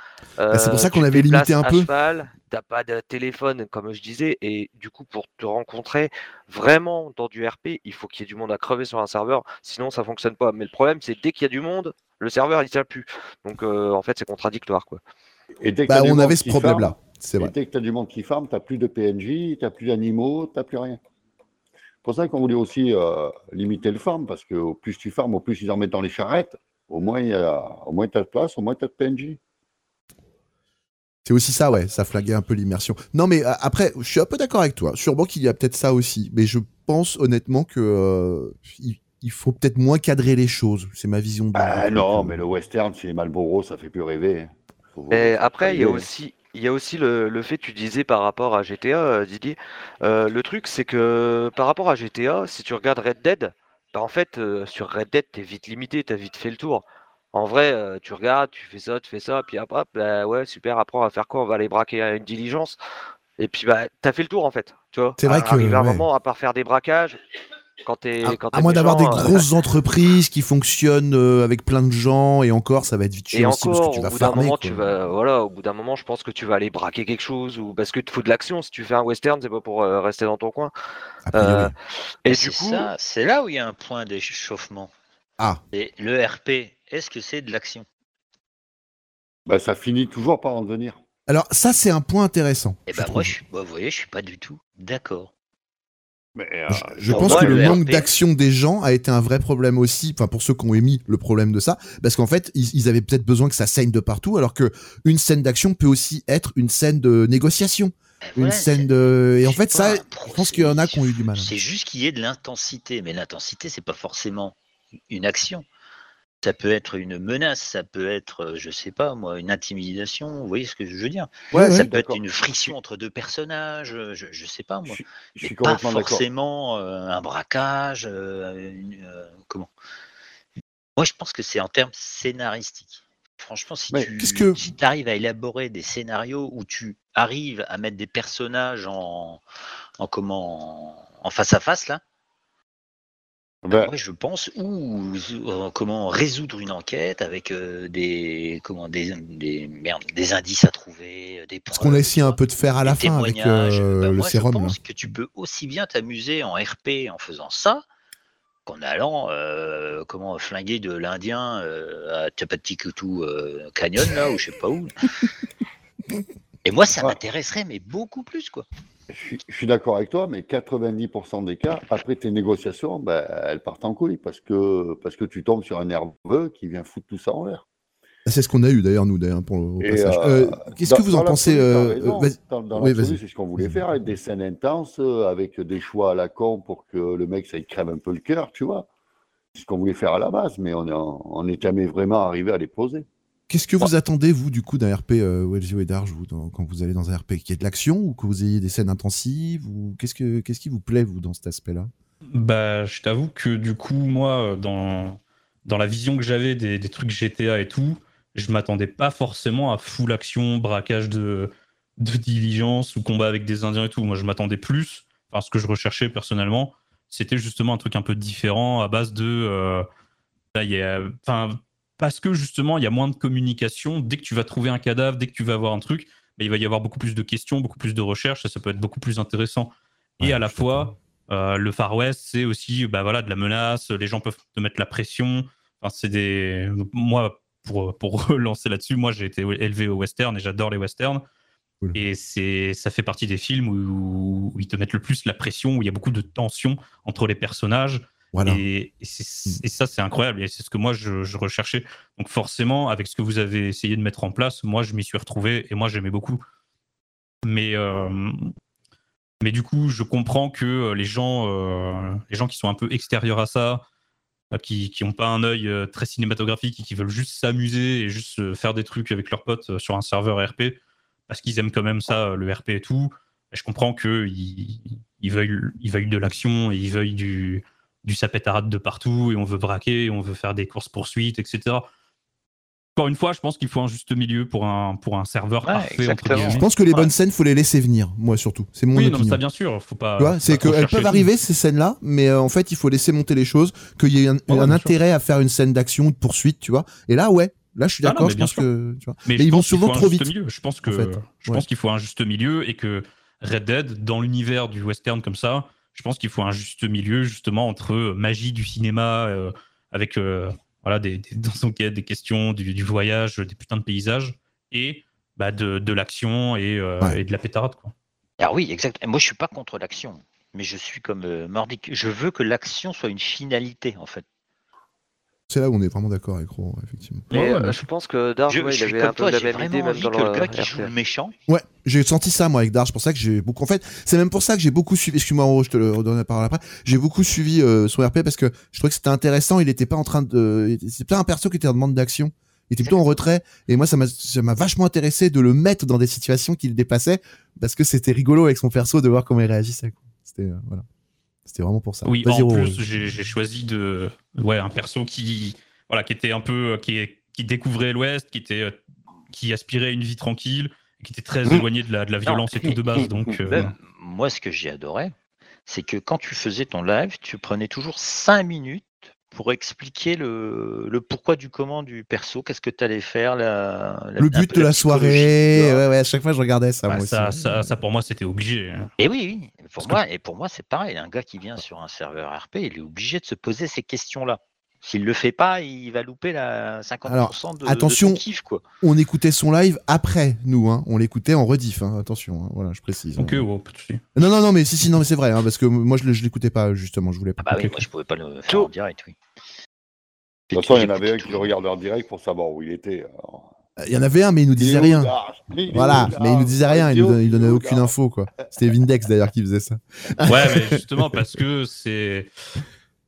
Bah, c'est pour Euh, ça qu'on avait limité un peu. cheval, t'as pas de téléphone, comme je disais, et du coup, pour te rencontrer vraiment dans du RP, il faut qu'il y ait du monde à crever sur un serveur, sinon ça fonctionne pas. Mais le problème, c'est dès qu'il y a du monde, le serveur il tient plus. Donc euh, en fait, c'est contradictoire quoi. Et dès que Bah, t'as du on monde avait ce qui problème-là, c'est et vrai. dès que tu as du monde qui farme, tu plus de PNJ, tu plus d'animaux, tu plus rien. C'est pour ça qu'on voulait aussi euh, limiter le farm, parce que au plus tu farmes, au plus ils en mettent dans les charrettes, au moins il y a, au moins tu as de place, au moins tu as de PNJ. C'est aussi ça, ouais, ça flaguait un peu l'immersion. Non, mais euh, après, je suis un peu d'accord avec toi. Sûrement qu'il y a peut-être ça aussi, mais je pense honnêtement que euh, il, il faut peut-être moins cadrer les choses. C'est ma vision. de- Ah non, mais le western, c'est Malboro, ça fait plus rêver. Et faut après, il y a aussi, il y a aussi le, le fait, tu disais par rapport à GTA, euh, Didier, euh, le truc c'est que par rapport à GTA, si tu regardes Red Dead, bah en fait, euh, sur Red Dead, t'es vite limité, t'as vite fait le tour. En vrai, euh, tu regardes, tu fais ça, tu fais ça, puis hop, hop, bah ouais, super, après on va faire quoi? On va aller braquer une diligence. Et puis bah, t'as fait le tour en fait, tu vois? C'est vrai que, Arrivé à un moment, à part faire des braquages, Quand t'es, À, quand à t'es moins d'avoir des euh, grosses entreprises qui fonctionnent euh, avec plein de gens, et encore, ça va être vite Et chiant aussi parce encore, que tu au vas bout d'un farmer. moment, quoi. tu vas, voilà, au bout d'un moment, je pense que tu vas aller braquer quelque chose ou parce que te faut de l'action. Si tu fais un western, c'est pas pour euh, rester dans ton coin. A priori. Euh, et Et du c'est coup, ça, c'est là où il y a un point d'échauffement. Ah, Et le RP, est-ce que c'est de l'action? Bah, ça finit toujours par en devenir. alors ça, c'est un point intéressant. Eh je ben trouve. moi, je, suis- bah, vous voyez, je suis pas du tout d'accord. Mais, euh, Je, pense que le manque d'action des gens a été un vrai problème aussi, enfin pour ceux qui ont émis le problème de ça, parce qu'en fait ils, ils avaient peut-être besoin que ça saigne de partout, alors que une scène d'action peut aussi être une scène de négociation, Eh, une voilà, scène de... Et en fait ça, je pense qu'il y en a qui ont eu du mal. C'est juste qu'il y ait de l'intensité, mais l'intensité, c'est pas forcément une action. Ça peut être une menace, ça peut être, euh, je sais pas moi, une intimidation. Vous voyez ce que je veux dire? Ouais, Ça peut être une friction entre deux personnages, euh, je, je sais pas moi. je suis pas forcément euh, un braquage. euh, une- euh, comment? Moi, je pense que c'est en termes scénaristiques. Franchement, si tu qu'est-ce que- si arrives à élaborer des scénarios où tu arrives à mettre des personnages en, en comment en face à face là, Ben, moi je pense ou euh, comment résoudre une enquête avec euh, des comment des, des merde, des indices à trouver, euh, des Ce preuves, qu'on a essayé un peu de faire à la fin avec euh, Ben, le moi, sérum. je là. pense que tu peux aussi bien t'amuser en RP en faisant ça qu'en allant euh, comment flinguer de l'Indien euh, à Tapatikutu euh, Canyon là ou je sais pas où. Et moi ça Ouais. m'intéresserait mais beaucoup plus quoi. Je suis, je suis d'accord avec toi, mais 90% des cas, après tes négociations, ben, elles partent en couille parce que, parce que tu tombes sur un nerveux qui vient foutre tout ça en l'air. C'est ce qu'on a eu d'ailleurs nous d'ailleurs pour le passage. euh, Euh, Qu'est-ce que vous en pensez euh. Dans, dans Oui, c'est ce qu'on voulait faire, des scènes intenses, avec des choix à la con pour que le mec, ça lui crève un peu le cœur, tu vois. C'est ce qu'on voulait faire à la base, mais on est, on est jamais vraiment arrivé à les poser. Qu'est-ce que vous attendez, vous, du coup, d'un RP euh, Welzio et Darge, vous, dans- quand vous allez dans un RP Qu'il y ait de l'action ou que vous ayez des scènes intensives ou qu'est-ce, que, qu'est-ce qui vous plaît, vous, dans cet aspect-là? Bah, je t'avoue que du coup, moi, dans, dans la vision que j'avais des, des trucs GTA et tout, je m'attendais pas forcément à full action, braquage de, de diligence ou combat avec des Indiens et tout. Moi, je m'attendais plus, enfin, ce que je recherchais personnellement, c'était justement un truc un peu différent à base de. euh, là, il y a- enfin, parce que justement, il y a moins de communication. Dès que tu vas trouver un cadavre, dès que tu vas avoir un truc, bah, il va y avoir beaucoup plus de questions, beaucoup plus de recherches, et ça peut être beaucoup plus intéressant. Et à la fois, euh, le Far West, c'est aussi bah, voilà, de la menace, les gens peuvent te mettre la pression. Enfin, c'est des... Moi, pour, pour relancer là-dessus, moi j'ai été élevé au western et j'adore les westerns. Cool. Et c'est, ça fait partie des films où, où ils te mettent le plus la pression, où il y a beaucoup de tension entre les personnages. Et, ça, c'est incroyable. Et c'est ce que moi, je, recherchais. Donc forcément, avec ce que vous avez essayé de mettre en place, moi, je m'y suis retrouvé et moi, j'aimais beaucoup. Mais, euh, mais du coup, je comprends que euh, les gens, euh, les gens qui sont un peu extérieurs à ça, qui n'ont pas un œil très cinématographique et qui veulent juste s'amuser et juste faire des trucs avec leurs potes sur un serveur RP, parce qu'ils aiment quand même ça, le RP et tout, je comprends qu'ils ils veuillent, ils veuillent de l'action et ils veuillent du, du sapétarade de partout et on veut braquer, et on veut faire des courses-poursuites, etc. Encore une fois, je pense qu'il faut un juste milieu pour un, pour un serveur Ouais, parfait. entre. Je pense que les Ouais. bonnes scènes, faut les laisser venir, moi surtout. C'est mon Oui, non, opinion. ça bien sûr, faut pas. Tu vois, faut c'est qu'elles peuvent arriver ces scènes-là, mais euh, en fait, il faut laisser monter les choses, qu'il y ait un, Ouais, un bien sûr. intérêt à faire une scène d'action ou de poursuite, tu vois. Et là, ouais, là, je suis Ah non, d'accord. je pense sûr. que, tu vois. Mais, ils vont souvent faut un trop juste vite, Milieu. Je pense que en fait. je Ouais. pense qu'il faut un juste milieu et que Red Dead, dans l'univers du western comme ça, je pense qu'il faut un juste milieu justement entre magie du cinéma euh, avec euh, voilà des, des, dans enquêtes, des questions, du, du voyage, des putains de paysages et bah, de, de l'action et, euh, Ouais. et de la pétarade quoi. Alors oui, exact. Moi, je suis pas contre l'action, mais je suis comme euh, Mordic. Je veux que l'action soit une finalité, en fait. C'est là où on est vraiment d'accord avec Ro, effectivement. Mais Ouais, ouais, euh, je pense que Dark, Je, ouais, il suis avait comme un peu toi, la j'ai même idée, même dans que le le gars qui joue le méchant, Ouais, j'ai senti ça moi avec Darge, c'est pour ça que j'ai beaucoup. En fait, c'est même pour ça que j'ai beaucoup suivi. Excuse-moi, Ro, je te le redonne la parole après. J'ai beaucoup suivi euh, son RP parce que je trouvais que c'était intéressant. Il était pas en train de. C'est pas un perso qui était en demande d'action. Il était plutôt en retrait. Et moi, ça m'a ça m'a vachement intéressé de le mettre dans des situations qui le dépassaient parce que c'était rigolo avec son perso de voir comment il réagissait. C'était euh, voilà. C'était vraiment pour ça. Oui, en plus j'ai choisi de ouais un perso qui voilà qui était un peu qui est- qui découvrait l'Ouest, qui était euh, qui aspirait à une vie tranquille, qui était très Mmh. éloigné de la, de la violence et tout de base donc euh, Même, moi, ce que j'ai adoré, c'est que quand tu faisais ton live, tu prenais toujours 5 minutes pour expliquer le, le pourquoi du comment du perso, qu'est-ce que tu allais faire, la, la- Le but peu de la soirée, ouais, ouais, à chaque fois je regardais ça. Bah, moi ça, aussi. ça, ça, pour moi, c'était obligé. hein. Et oui, oui. Pour Parce que- moi, et pour moi, c'est pareil. Un gars qui vient sur un serveur RP, il est obligé de se poser ces questions-là. S'il le fait pas, il va louper la 50% de, de attention. son kiff, quoi. On écoutait son live après nous, hein. on l'écoutait en rediff, hein. attention, hein. voilà, je précise. Ok, ouais, pas de souci. Non, non, non, mais si, si, non, mais c'est vrai, hein, parce que moi je, je l'écoutais pas justement, je voulais pas. Ah bah oui, moi je pouvais pas le faire Tout. en direct, oui. De toute façon, il y en avait un qui le regardait en direct pour savoir où il était. alors. Il y en avait un, mais il nous disait rien. Voilà, mais il nous disait rien, il nous donnait, il donnait aucune info, quoi. C'était Vindex d'ailleurs qui faisait ça. Ouais, mais justement, parce que c'est.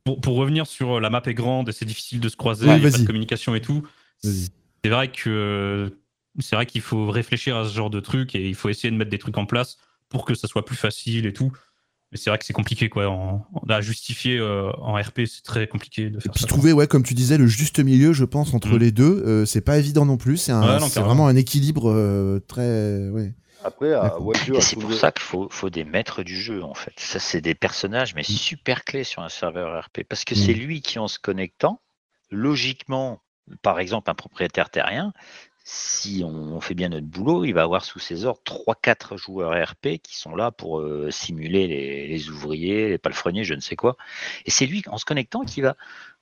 Pour, pour revenir sur la map est grande et c'est difficile de se croiser, Oui, il y a pas de communication et tout. C'est vrai que c'est vrai qu'il faut réfléchir à ce genre de truc et il faut essayer de mettre des trucs en place pour que ça soit plus facile et tout. Mais c'est vrai que c'est compliqué quoi. En, à justifier euh, en RP, c'est très compliqué de Et faire puis ça. trouver, ouais, comme tu disais, le juste milieu, je pense, entre Mm. les deux, euh, c'est pas évident non plus. C'est Ouais, vraiment un équilibre euh, très. Ouais. Après, Et c'est pour ça qu'il faut, faut des maîtres du jeu, en fait. Ça, c'est des personnages, mais super clés sur un serveur RP. Parce que c'est lui qui, en se connectant, logiquement, par exemple, un propriétaire terrien, si on fait bien notre boulot, il va avoir sous ses ordres 3-4 joueurs RP qui sont là pour euh, simuler les, les ouvriers, les palefreniers, je ne sais quoi. Et c'est lui, en se connectant, qui va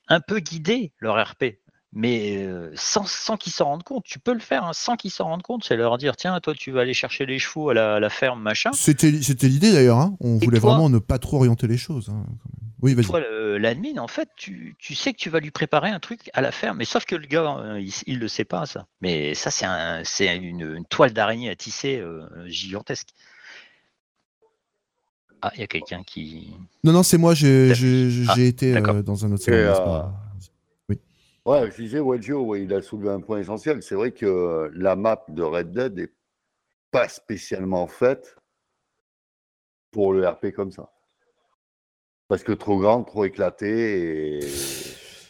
un peu guider leur RP. Mais euh, sans, sans qu'ils s'en rendent compte. Tu peux le faire hein, sans qu'ils s'en rendent compte. C'est leur dire tiens, toi, tu vas aller chercher les chevaux à la, à la ferme, machin. C'était l'idée d'ailleurs, hein. on Et voulait toi vraiment ne pas trop orienter les choses. hein. Oui, vas-y. Toi, l'admin, en fait, tu, tu sais que tu vas lui préparer un truc à la ferme. Mais sauf que le gars, euh, il, il le sait pas, ça. Mais ça, c'est un, c'est une, une toile d'araignée à tisser euh, gigantesque. Ah, il y a quelqu'un qui. Non, non, c'est moi, j'ai T'as- j'ai- j'ai Ah, été euh, dans un autre Et, salon. mais c'est euh, pas grave. Ouais, je disais, ouais, il a soulevé un point essentiel. C'est vrai que euh, la map de Red Dead n'est pas spécialement faite pour le RP comme ça. Parce que trop grande, trop éclatée.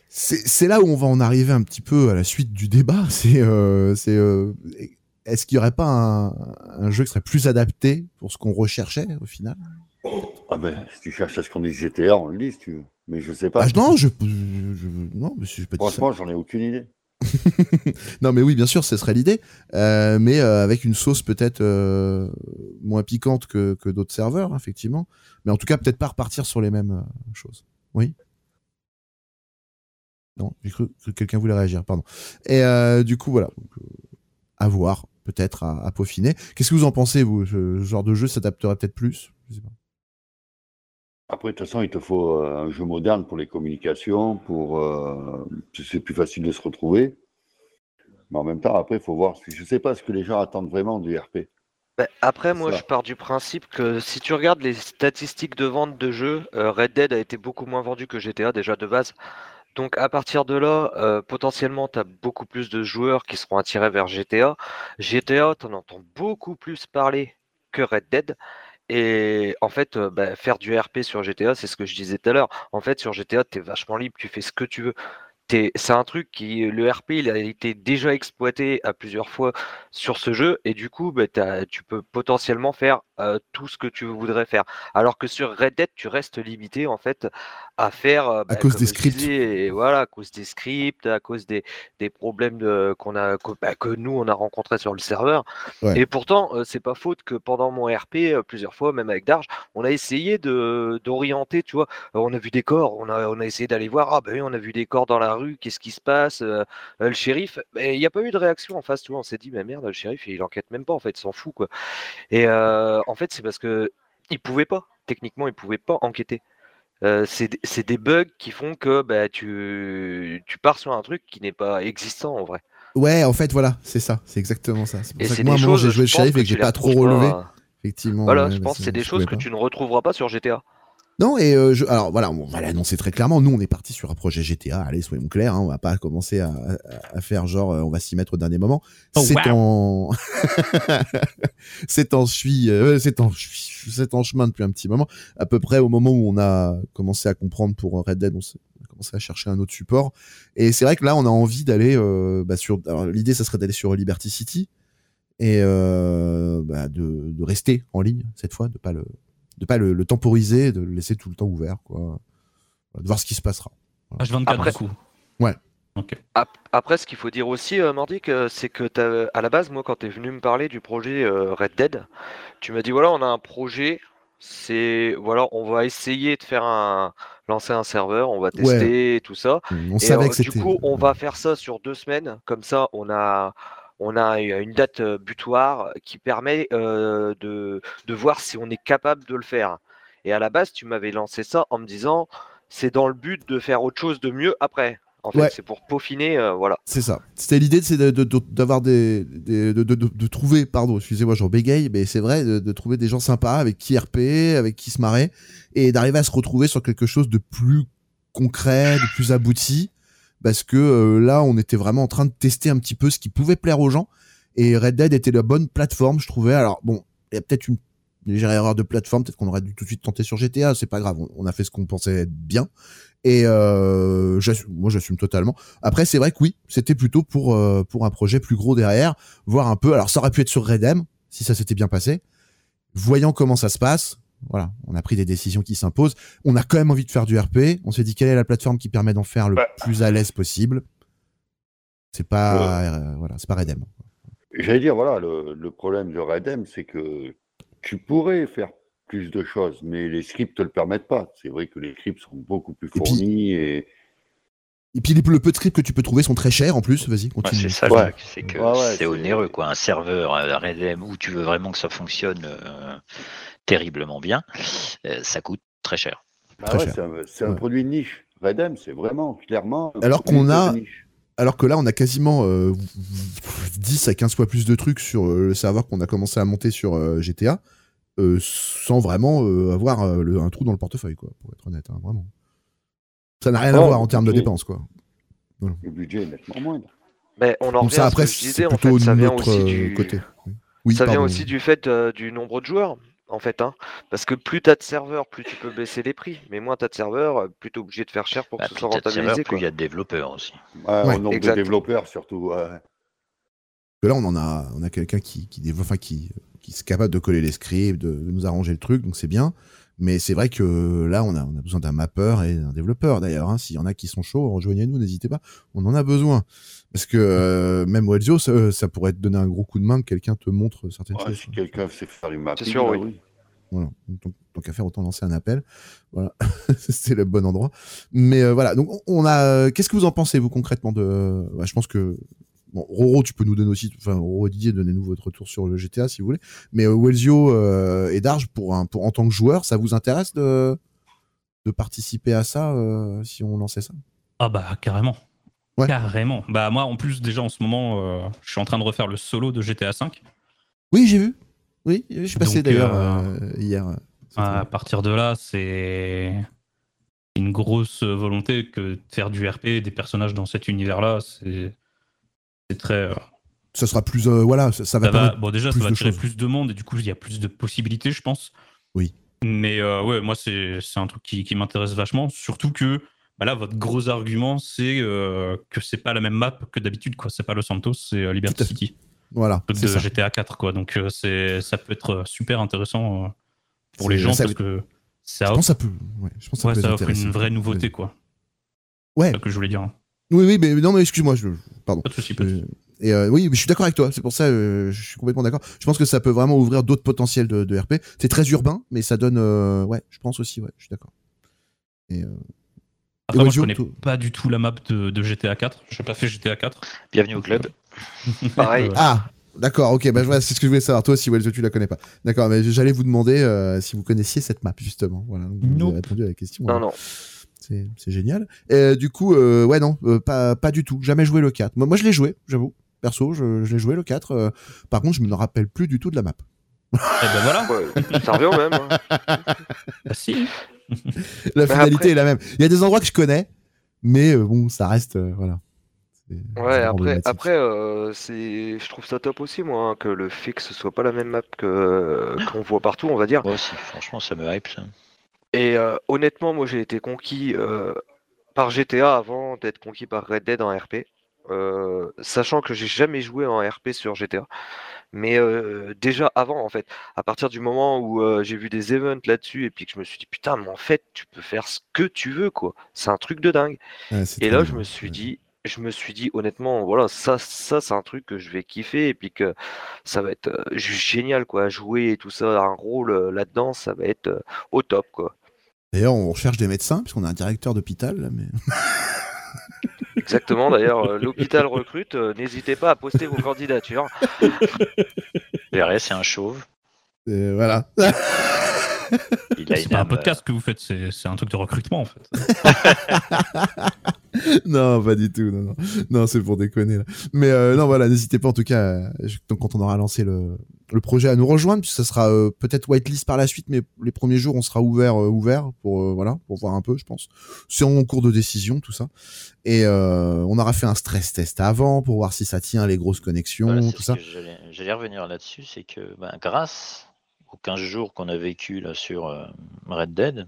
C'est là où on va en arriver un petit peu à la suite du débat. C'est euh, euh, est-ce qu'il y aurait pas un jeu qui serait plus adapté pour ce qu'on recherchait au final? Ah ben, si tu cherches à ce qu'on dise GTA, on le dit si tu veux. Mais je sais pas. Ah, Non, je, je- je- non, mais pas ça. Franchement, j'en ai aucune idée. non, mais oui, bien sûr, ce serait l'idée, euh, mais euh, avec une sauce peut-être euh, moins piquante que, que d'autres serveurs, effectivement. Mais en tout cas, peut-être pas repartir sur les mêmes choses. Oui. Non, j'ai cru que quelqu'un voulait réagir, pardon. Et du coup, voilà. Donc, à voir, peut-être à, à peaufiner. Qu'est-ce que vous en pensez, vous? Ce genre de jeu s'adapterait peut-être plus? Je sais pas. Après, de toute façon, il te faut euh, un jeu moderne pour les communications, pour euh, c'est plus facile de se retrouver. Mais en même temps, après, il faut voir. Je sais pas ce que les gens attendent vraiment du RP. Bah, après, moi, ça. je pars du principe que si tu regardes les statistiques de vente de jeux, euh, Red Dead a été beaucoup moins vendu que GTA déjà de base. Donc à partir de là, euh, potentiellement, tu as beaucoup plus de joueurs qui seront attirés vers GTA. GTA, tu en entends beaucoup plus parler que Red Dead. Et en fait, bah, faire du RP sur GTA, c'est ce que je disais tout à l'heure. En fait, sur GTA, tu es vachement libre, tu fais ce que tu veux. C'est un truc qui, le RP, il a été déjà exploité à plusieurs fois sur ce jeu, et du coup, bah, tu peux potentiellement faire euh, tout ce que tu voudrais faire. Alors que sur Red Dead, tu restes limité en fait à faire euh, bah, cause des scripts. disais, et voilà, à cause des scripts, à cause des, des problèmes de- qu'on a que, bah, que nous on a rencontrés sur le serveur. Ouais. Et pourtant, euh, c'est pas faute que pendant mon RP, euh, plusieurs fois, même avec Darge, on a essayé de d'orienter, tu vois. On a vu des corps, on a, on a essayé d'aller voir, ah ben oui, on a vu des corps dans la rue, qu'est-ce qui se passe Le shérif, mais il n'y a pas eu de réaction en face, tu vois. On s'est dit, mais merde, le shérif, il enquête même pas, en fait, il s'en fout, quoi. Et en fait, c'est parce que il pouvait pas, techniquement, il pouvait pas enquêter. Euh, c'est des- bugs qui font que bah, tu, tu pars sur un truc qui n'est pas existant en vrai. Ouais, en fait, voilà, c'est ça, c'est exactement ça. C'est pour Et ça que moi, j'ai je joué le shérif et que j'ai pas trop relevé. Effectivement. Voilà, ouais, je pense que c'est- des choses que tu ne retrouveras pas sur GTA. Non, et euh, je, alors voilà, on va l'annoncer très clairement. Nous, on est parti sur un projet GTA. Allez, soyons clairs, hein, on va pas commencer à, à- à faire genre, euh, on va s'y mettre au dernier moment. Oh, c'est wow. en, c'est en suis, euh, c'est en, c'est en chemin depuis un petit moment. À peu près au moment où on a commencé à comprendre pour Red Dead, on, a commencé à chercher un autre support. Et c'est vrai que là, on a envie d'aller euh, bah, sur. Alors l'idée, ça serait d'aller sur Liberty City et euh, bah, de, de rester en ligne cette fois, de pas le de pas le, le temporiser, de le laisser tout le temps ouvert, quoi. De voir ce qui se passera. H24 Après- du coup. Ouais. Après, ce qu'il faut dire aussi, euh, Mordic, euh, c'est que à la base, moi, quand tu es venu me parler du projet euh, Red Dead, tu m'as dit voilà, on a un projet, c'est voilà, on va essayer de faire un lancer un serveur, on va tester tout ça. On Et savait euh, que du coup, on va faire ça sur deux semaines, comme ça, on a on a une date euh, butoir qui permet euh, de, de voir si on est capable de le faire. Et à la base, tu m'avais lancé ça en me disant c'est dans le but de faire autre chose de mieux après. En fait, Ouais. c'est pour peaufiner, euh, voilà. C'est ça. C'était l'idée, c'est de- de- de- d'avoir des, des- de, de- de- trouver, pardon, excusez-moi, j'en bégaye, mais c'est vrai, de, de trouver des gens sympas avec qui RP, avec qui se marrer, et d'arriver à se retrouver sur quelque chose de plus concret, de plus abouti, parce que euh, là, on était vraiment en train de tester un petit peu ce qui pouvait plaire aux gens, et Red Dead était la bonne plateforme, je trouvais. Alors bon, il y a peut-être une légère erreur de plateforme, peut-être qu'on aurait dû tout de suite tenter sur GTA, c'est pas grave, on, a fait ce qu'on pensait être bien. Et euh, moi j'assume totalement. Après c'est vrai que oui, c'était plutôt pour euh, pour un projet plus gros derrière, voir un peu. Alors ça aurait pu être sur Redem si ça s'était bien passé. Voyant comment ça se passe, voilà, on a pris des décisions qui s'imposent. On a quand même envie de faire du RP. On s'est dit quelle est la plateforme qui permet d'en faire le Bah. plus à l'aise possible? C'est pas euh, voilà, c'est pas Redem. J'allais dire, voilà, le, le problème de Redem, c'est que tu pourrais faire plus de choses, mais les scripts te le permettent pas. C'est vrai que les scripts sont beaucoup plus puis- fournis et, Et puis les- le peu de scripts que tu peux trouver sont très chers en plus. Vas-y, Ouais, continue. c'est ça, Ouais. c'est que Ouais, ouais, c'est onéreux, quoi. Un serveur euh, Redem où tu veux vraiment que ça fonctionne euh, terriblement bien, euh, ça coûte très cher. bah Très ouais, cher. c'est un, c'est un Ouais. produit de niche. Redem, c'est vraiment clairement. un Alors qu'on a-. Alors que là, on a quasiment euh, 10 à 15 fois plus de trucs sur euh, le serveur qu'on a commencé à monter sur euh, GTA, euh, sans vraiment euh, avoir euh, le- un trou dans le portefeuille, quoi, pour être honnête, hein, vraiment. Ça n'a rien à Oh, voir en termes de dépenses, quoi. Le budget est nettement moindre. Mais on en Donc revient ça, à ce après, que je c'est disais, en plutôt fait, ça vient aussi du côté. Oui, ça vient aussi du fait euh, du nombre de joueurs, en fait. Hein. Parce que plus tu as de serveurs, plus tu peux baisser les prix. Mais moins tu as de serveurs, euh, plus tu es obligé de faire cher pour Bah, que ce plus soit rentabilisé. plus il y a de développeurs aussi. Ouais, Ouais. Au nombre Exact. de développeurs, surtout. ouais. Que là, on en a, on a quelqu'un qui, qui développe, enfin, qui, qui est capable de coller les scripts, de, de nous arranger le truc, donc c'est bien. Mais c'est vrai que là, on a, on a besoin d'un mappeur et d'un développeur d'ailleurs. Hein. S'il y en a qui sont chauds, rejoignez-nous, n'hésitez pas. On en a besoin. Parce que euh, même Wellsio, ça, ça pourrait te donner un gros coup de main que quelqu'un te montre certaines Ouais, choses. si quelqu'un sait faire une mapping, sûr, là, oui. Voilà. Donc, qu'à faire, autant lancer un appel. Voilà. c'est le bon endroit. Mais euh, voilà. Donc, on- a. euh, Qu'est-ce que vous en pensez, vous, concrètement de... ouais, Je pense que. Bon, Roro, tu peux nous donner aussi. Enfin, Roro et Didier, donnez-nous votre retour sur le GTA si vous voulez. Mais euh, Wellsio euh, et Darge, pour, un, pour, en tant que joueur, ça vous intéresse de, de participer à ça euh, si on lançait ça? Ah bah carrément. Ouais. Carrément. Bah moi en plus déjà en ce moment euh, je suis en train de refaire le solo de GTA V. Oui, j'ai vu. Oui, je suis passé d'ailleurs euh, euh, hier. À partir de là c'est une grosse volonté que de faire du RP, des personnages dans cet univers-là, c'est c'est très. Ça sera plus. voilà, ça, ça va ça va- bon déjà ça va attirer choses. plus de monde et du coup il y a plus de possibilités je pense. Oui. Mais ouais moi c'est c'est un truc qui, qui m'intéresse vachement, surtout que bah là votre gros argument c'est euh, que c'est pas la même map que d'habitude quoi, c'est pas Los Santos, c'est euh, Liberty. City. Voilà, de ça. GTA 4 quoi donc euh, c'est ça peut être super intéressant euh, pour les gens ça- parce que ça Je offre, pense que ça peut. Ouais, je pense ça ouais, peut ça offre une vraie nouveauté quoi Ouais. c'est ça que je voulais dire hein. Oui, oui, mais non, mais excuse-moi, je, pardon. pas de souci pas de Euh, souci. et euh, oui, mais je suis d'accord avec toi. C'est pour ça, euh, je suis complètement d'accord. Je pense que ça peut vraiment ouvrir d'autres potentiels de, de RP. C'est très urbain, mais ça donne. euh, ouais, je pense aussi. Ouais, je suis d'accord. Et euh, après moi je connais pas du tout la map de, de GTA 4 j'ai pas fait GTA 4 Bienvenue au club. Pareil. Euh, ah, d'accord. Ok, bah voilà, c'est ce que je voulais savoir. Toi aussi, Wells, tu la connais pas. D'accord, mais j'allais vous demander euh, si vous connaissiez cette map justement. Voilà, vous Non. avez répondu à la question. Non, hein. non. C'est génial. Et, du coup, euh, ouais, non, euh, pas, pas du tout. Jamais joué le 4. Moi, moi je l'ai joué, j'avoue. Perso, je, je l'ai joué le 4. euh, par contre, je me rappelle plus du tout de la map. et ben voilà Ouais, ça revient au même. hein. Bah, si La Mais finalité après- est la même. Il y a des endroits que je connais, mais euh, bon, ça reste. euh, voilà. Ouais, après, après euh, c'est, je trouve ça top aussi, moi, hein, que le fait que ce soit pas la même map que qu'on voit partout, on va dire. Moi aussi, franchement, ça me hype ça. Et euh, honnêtement, moi, j'ai été conquis euh, par GTA avant d'être conquis par Red Dead en RP. Euh, sachant que j'ai jamais joué en RP sur GTA. Mais euh, déjà avant, en fait, à partir du moment où euh, j'ai vu des events là-dessus et puis que je me suis dit putain, mais en fait, tu peux faire ce que tu veux, quoi. C'est un truc de dingue. Ouais, Et là, je me suis dit, je me suis dit honnêtement, voilà, ça, ça, c'est un truc que je vais kiffer et puis que ça va être euh, juste génial, quoi. Jouer et tout ça, un rôle là-dedans, ça va être au top, quoi. D'ailleurs, on recherche des médecins, puisqu'on a un directeur d'hôpital, là, mais. Exactement. D'ailleurs, euh, l'hôpital recrute. euh, N'hésitez pas à poster vos candidatures. Verrez, c'est un chauve. Euh, voilà. C'est pas un podcast que vous faites, c'est c'est un truc de recrutement en fait. non, pas du tout. Non, non, non c'est pour déconner. Là. Mais euh, non, voilà, n'hésitez pas en tout cas, euh, quand on aura lancé le, le projet, à nous rejoindre, puis ça sera euh, peut-être whitelist par la suite, mais les premiers jours, on sera ouvert, ouvert pour voilà, pour voir un peu, je pense. C'est en cours de décision, tout ça. Et on aura fait un stress test avant pour voir si ça tient les grosses connexions, Voilà, tout ça. J'allais revenir là-dessus, c'est que ben, grâce aux 15 jours qu'on a vécu là sur Red Dead,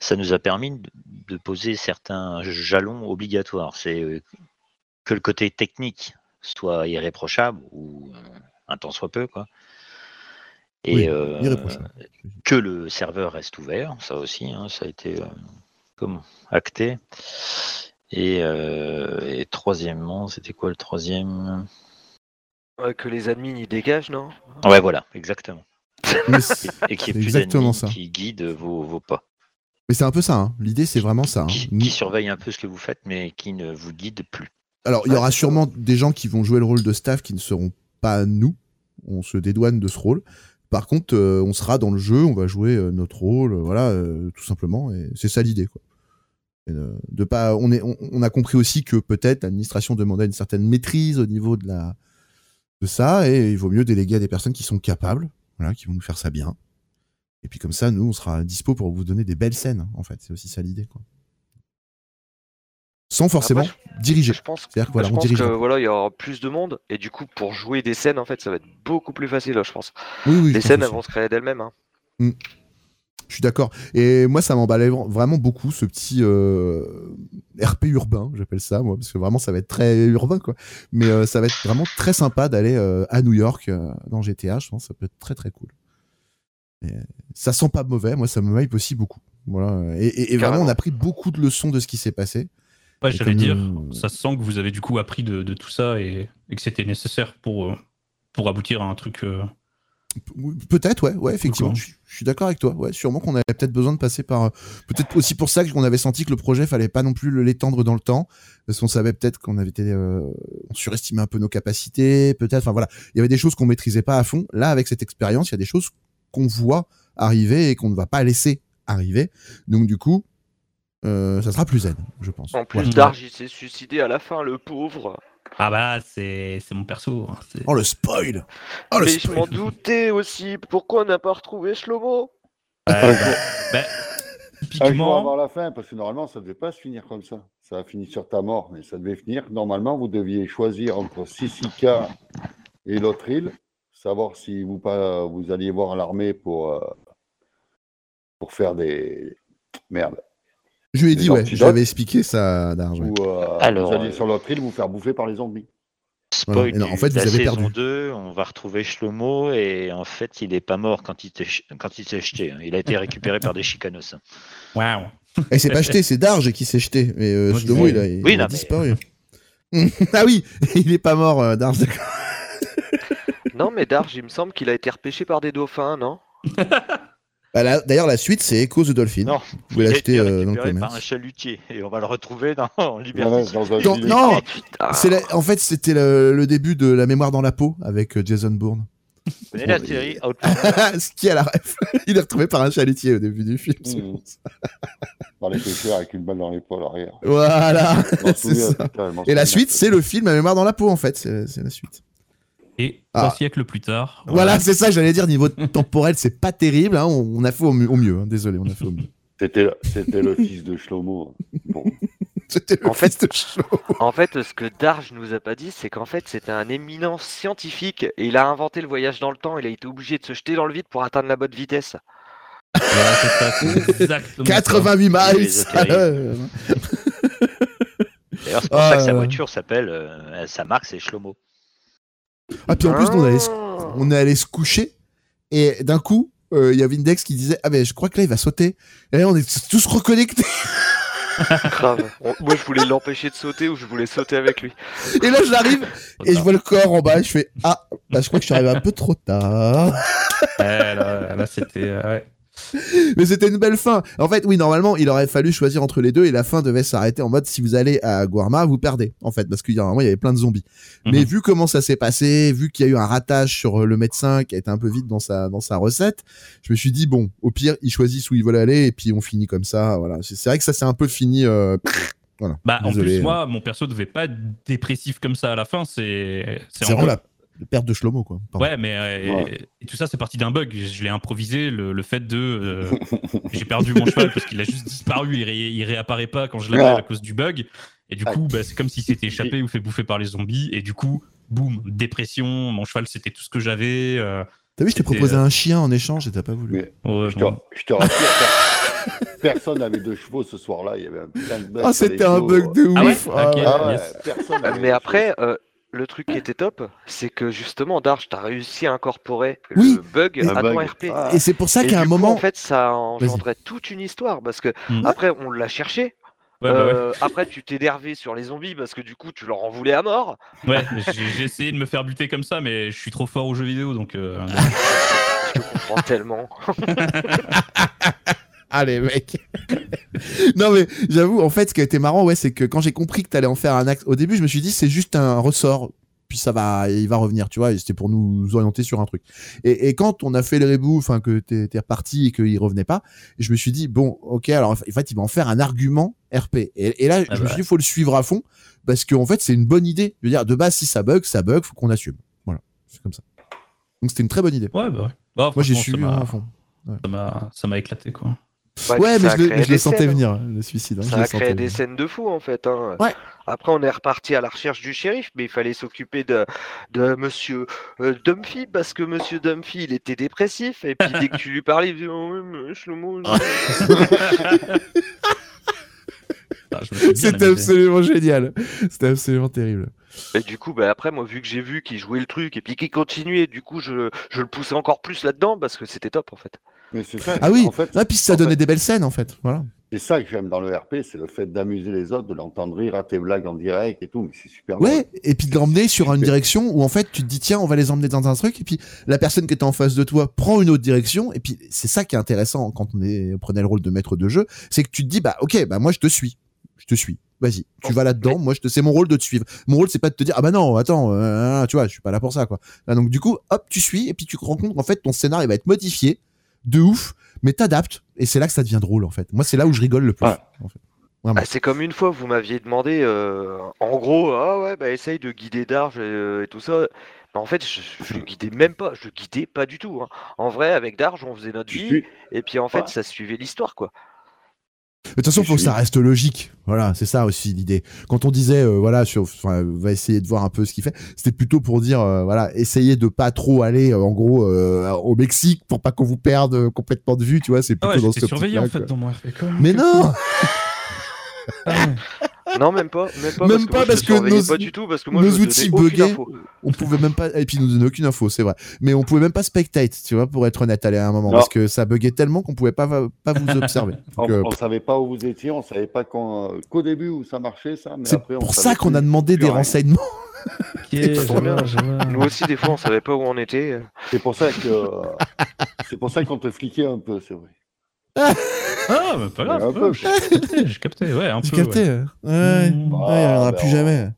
ça nous a permis de, poser certains jalons obligatoires. C'est euh, que le côté technique soit irréprochable ou euh, un tant soit peu quoi. Et Oui, euh, que le serveur reste ouvert, ça aussi, hein, ça a été euh, comme acté. Et, euh, et troisièmement, c'était quoi le troisième? Ouais, que les admins y dégagent, non? Ouais, voilà, exactement. C'est Et qu'il C'est y ait plus d'admins qui guident vos, vos pas. Mais c'est un peu ça. Hein. L'idée, c'est vraiment ça. hein. Qui, qui surveillent un peu ce que vous faites, mais qui ne vous guident plus. Alors, il y aura sûrement des gens qui vont jouer le rôle de staff qui ne seront pas nous. On se dédouane de ce rôle. Par contre, euh, on sera dans le jeu, on va jouer euh, notre rôle, euh, voilà, euh, tout simplement. Et c'est ça l'idée, quoi. Et, de pas, on, est, on, on a compris aussi que peut-être l'administration demandait une certaine maîtrise au niveau de la de ça, et il vaut mieux déléguer à des personnes qui sont capables, voilà, qui vont nous faire ça bien. Et puis comme ça, nous, on sera dispo pour vous donner des belles scènes, en fait. C'est aussi ça l'idée, quoi. Sans forcément Après, diriger. Je pense, que voilà, je on pense dirige. que pas. voilà, il y aura plus de monde et du coup pour jouer des scènes en fait ça va être beaucoup plus facile là, je pense. Oui, oui, je les scènes elles vont se créer d'elles-mêmes. hein. Je suis d'accord. Et moi, ça m'emballait vraiment beaucoup, ce petit euh, RP urbain, j'appelle ça, moi, parce que vraiment, ça va être très urbain, quoi. Mais euh, ça va être vraiment très sympa d'aller euh, à New York dans GTA. Je pense que ça peut être très, très cool. Et, euh, ça sent pas mauvais. Moi, ça me hype aussi beaucoup. Voilà. Et, et- et vraiment, on a pris beaucoup de leçons de ce qui s'est passé. Ouais, j'allais dire, nous- ça se sent que vous avez du coup appris de, de tout ça et, et que c'était nécessaire pour, euh, pour aboutir à un truc. euh, Peut-être, ouais, ouais, effectivement. Je, je suis d'accord avec toi. Ouais, sûrement qu'on avait peut-être besoin de passer par. euh, Peut-être aussi pour ça qu'on avait senti que le projet fallait pas non plus l'étendre dans le temps, parce qu'on savait peut-être qu'on avait été, euh, on surestimait un peu nos capacités, peut-être. Enfin voilà, il y avait des choses qu'on maîtrisait pas à fond. Là, avec cette expérience, il y a des choses qu'on voit arriver et qu'on ne va pas laisser arriver. Donc du coup, euh, ça sera plus zen, je pense. En plus Ouais. Darge il s'est suicidé à la fin le pauvre. Ah bah, c'est c'est mon perso. hein, Oh le spoil Oh le Mais je m'en doutais aussi. Pourquoi on n'a pas retrouvé Shlomo? Ouais, bah, bah, jour typiquement, avant la fin, parce que normalement, ça ne devait pas se finir comme ça. Ça a fini sur ta mort, mais ça devait finir. Normalement, vous deviez choisir entre Sissika et l'autre île, savoir si vous, pas, vous alliez voir l'armée pour, euh, pour faire des. Merde. Je lui ai dit, ouais, j'avais expliqué ça, Darge. ouais. Ou euh, Alors, vous alliez euh, sur l'autre île vous faire bouffer par les zombies. Spoil non, en fait, de vous la avez saison perdu. 2, on va retrouver Shlomo et en fait, il est pas mort quand il, s'est jeté. hein. Il a été récupéré par des chicanos. waouh. Et c'est pas jeté, c'est Darge qui s'est jeté. Mais euh, Shlomo, il a, il Oui, a non, mais- disparu. ah oui, il est pas mort, euh, Darge. d'accord. Non mais Darge il me semble qu'il a été repêché par des dauphins, non? Bah, D'ailleurs, la suite, c'est Echo the Dolphin. Non, Vous pouvez il a l'acheter euh, dans le récupéré par commerce. un chalutier et on va le retrouver dans en liberté. Dans Non, non, la- en fait, c'était le, le début de La mémoire dans la peau avec euh, Jason Bourne. Vous connaissez la série et- Outlander? Ce qui est à la ref. il est retrouvé par un chalutier au début du film. c'est Mmh. bon, ça. Par les pêcheurs avec une balle dans l'épaule arrière. Voilà, souviens, ça. putain, Et la suite, c'est le film La mémoire dans la peau, en fait. C'est la suite. Et Ah. trois siècles plus tard. Voilà, c'est ça, j'allais dire, niveau temporel, c'est pas terrible. hein, On, on a fait au mieux, au mieux hein, désolé, on a fait au mieux. C'était c'était le fils de Shlomo. Bon. C'était le En fait- fils de Shlomo. En fait, ce que Darge nous a pas dit, c'est qu'en fait, c'était un éminent scientifique et il a inventé le voyage dans le temps. Il a été obligé de se jeter dans le vide pour atteindre la bonne vitesse. Voilà, c'est ça, c'est exactement ça. 88 miles euh, D'ailleurs, c'est pour Ah, ça que sa ouais. voiture s'appelle, euh, sa marque, c'est Shlomo. Ah, puis en plus, on allait se, on est allé se coucher et d'un coup, euh, il y avait Index qui disait Ah, mais je crois que là, il va sauter. Et là, on est tous reconnectés. Grave. Moi, je voulais l'empêcher de sauter ou je voulais sauter avec lui. Et là, j'arrive et je vois le corps en bas. Et je fais Ah, bah, je crois que je suis arrivé un peu trop tard. Ouais, là, là, c'était. euh, ouais. Mais c'était une belle fin. En fait, oui, normalement, il aurait fallu choisir entre les deux et la fin devait s'arrêter en mode si vous allez à Guarma, vous perdez. En fait, parce qu'il y a il y avait plein de zombies. Mais Mhm. vu comment ça s'est passé, vu qu'il y a eu un ratage sur euh, le médecin qui a été un peu vite dans sa dans sa recette, je me suis dit bon, au pire, ils choisissent où ils veulent aller et puis on finit comme ça. Voilà. C'est vrai que ça s'est un peu fini. euh, voilà. Bah, en plus, moi, mon perso devait pas être dépressif comme ça à la fin. C'est c'est en la la perte de Shlomo quoi. Pardon. Ouais, mais euh, Ouais. Et, et tout ça, c'est parti d'un bug. Je l'ai improvisé, le, le fait de. euh, j'ai perdu mon cheval parce qu'il a juste disparu, il, ré- il réapparaît pas quand je l'appelle Ah. à cause du bug. Et du Ah. coup, bah, c'est comme s'il s'était échappé ou fait bouffer par les zombies. Et du coup, boum, dépression. Mon cheval, c'était tout ce que j'avais. euh, T'as vu, je t'ai proposé un chien en échange et t'as pas voulu. Mais ouais, je te, bon. je te rassure, per- personne n'avait de chevaux ce soir-là. Il y avait un plein de bugs Ah, c'était un bug de ouf. Ah ouais Ah ouais. Ah ouais, Yes. personne n'avait Mais de après, euh, le truc qui était top, c'est que justement, Darge, t'as réussi à incorporer Oui. le bug Et- à ton. RP. Ah. Et c'est pour ça qu'à un coup, moment. en fait, ça engendrait toute une histoire parce que Mm. après, on l'a cherché. Ouais, bah ouais. Euh, Après, tu t'es énervé sur les zombies parce que du coup, tu leur en voulais à mort. Ouais, j'ai j'ai essayé de me faire buter comme ça, mais je suis trop fort aux jeux vidéo, donc. euh, Je te comprends tellement. Allez, mec. non, mais j'avoue, en fait, ce qui a été marrant, ouais, c'est que quand j'ai compris que t'allais en faire un axe, au début, je me suis dit, c'est juste un ressort. Puis ça va, il va revenir, tu vois, et c'était pour nous orienter sur un truc. Et, et quand on a fait le reboot, enfin, que t'es reparti et qu'il revenait pas, je me suis dit, bon, ok, alors en fait, il va en faire un argument RP. Et, et là, Ah je me bah suis dit, faut le suivre à fond, parce qu'en fait, c'est une bonne idée. Je veux dire, de base, si ça bug, ça bug, faut qu'on assume. Voilà, c'est comme ça. Donc c'était une très bonne idée. Ouais, bah ouais. Bah, Moi, j'ai suivi à fond. ça m'a- Ça m'a éclaté, quoi. Ouais, mais je le, je le sentais scènes, venir, le suicide. hein, Ça le a créé des venir. scènes de fou en fait. hein. Ouais. Après, on est reparti à la recherche du shérif, mais il fallait s'occuper de, de monsieur euh, Dumphy parce que monsieur Dumphy il était dépressif. Et puis dès que tu lui parlais, il disait Oh, mais Shlomo, Ah, je suis bien C'était absolument génial. C'était absolument terrible. Et du coup, bah, après, moi, vu que j'ai vu qu'il jouait le truc et puis qu'il continuait, du coup, je, je le poussais encore plus là-dedans parce que c'était top en fait. Mais c'est ça. Ah oui, en fait, ah, puis ça donnait fait, des belles scènes en fait. Voilà. c'est ça que j'aime dans le RP, c'est le fait d'amuser les autres, de l'entendre rire à tes blagues en direct et tout. Mais c'est super. Ouais, et puis de l'emmener sur une direction où en fait tu te dis tiens on va les emmener dans un truc et puis la personne qui était en face de toi prend une autre direction et puis c'est ça qui est intéressant quand on, est, on prenait le rôle de maître de jeu, c'est que tu te dis bah ok bah moi je te suis, je te suis, vas-y tu vas là-dedans, moi je te c'est mon rôle de te suivre. Mon rôle c'est pas de te dire ah bah non attends euh, tu vois je suis pas là pour ça quoi. Là, donc du coup hop tu suis et puis tu te rends compte qu'en fait ton scénario il va être modifié de ouf mais t'adaptes et c'est là que ça devient drôle en fait. Moi c'est là où je rigole le plus. Ouais. en fait. Vraiment. Ah, c'est comme une fois, vous m'aviez demandé, euh, en gros, ah ouais, bah essaye de guider Darge et, et tout ça. Bah, en fait, je, je le guidais même pas, je le guidais pas du tout. hein. En vrai, avec Darge, on faisait notre vie, et puis en fait, Ouais. ça suivait l'histoire, quoi. De toute façon, Je faut que ça reste logique. Voilà, c'est ça aussi l'idée. Quand on disait, euh, voilà, sur, enfin, va essayer de voir un peu ce qu'il fait, c'était plutôt pour dire, euh, voilà, essayez de pas trop aller, euh, en gros, euh, au Mexique pour pas qu'on vous perde complètement de vue, tu vois. C'est Ah plutôt ouais, dans ce surveillé en fait dans mon RP. Quoi. Mais non, Ah. Non, même pas, même pas, Même parce que, moi, parce nos- pas du tout, parce que moi, nos je me outils buggés. on pouvait même pas, et puis ils nous donnaient aucune info, c'est vrai. Mais on pouvait même pas spectate, tu vois, pour être honnête, aller à un moment, Non. parce que ça buguait tellement qu'on pouvait pas, pas vous observer. On, euh, on savait pas où vous étiez, on savait pas quand, euh, qu'au début où ça marchait ça. Mais c'est après, on pour ça qu'on a demandé des rien. renseignements. Nous aussi, des fois, on savait pas où on était. euh. C'est pour ça que c'est pour ça qu'on te fliquait un peu, c'est vrai. Ah, mais pas grave. Un peu. J'ai capté, j'ai ouais, un peu. capté ouais. Ouais, Mmh. ouais, il y en aura bah, plus on- jamais.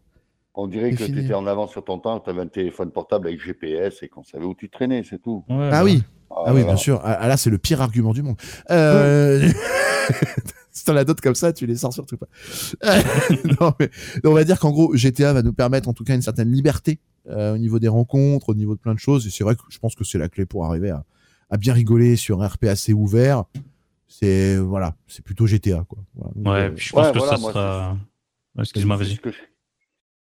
On dirait que tu étais en avance sur ton temps, tu avais un téléphone portable avec GPS et qu'on savait où tu traînais, c'est tout. Ouais, Ah bah, oui. Ah oui, bien sûr. Ah, ah, là, c'est le pire argument du monde. Euh... si t'en as d'autres comme ça, tu les sors surtout pas. non, mais on va dire qu'en gros, GTA va nous permettre en tout cas une certaine liberté euh, au niveau des rencontres, au niveau de plein de choses. Et c'est vrai que je pense que c'est la clé pour arriver à, à bien rigoler sur un RP assez ouvert. C'est voilà, c'est plutôt GTA quoi. Voilà. Ouais, euh, puis je pense Ouais, que voilà, ça moi, sera. Excuse-moi, C'est vas-y. ce que je...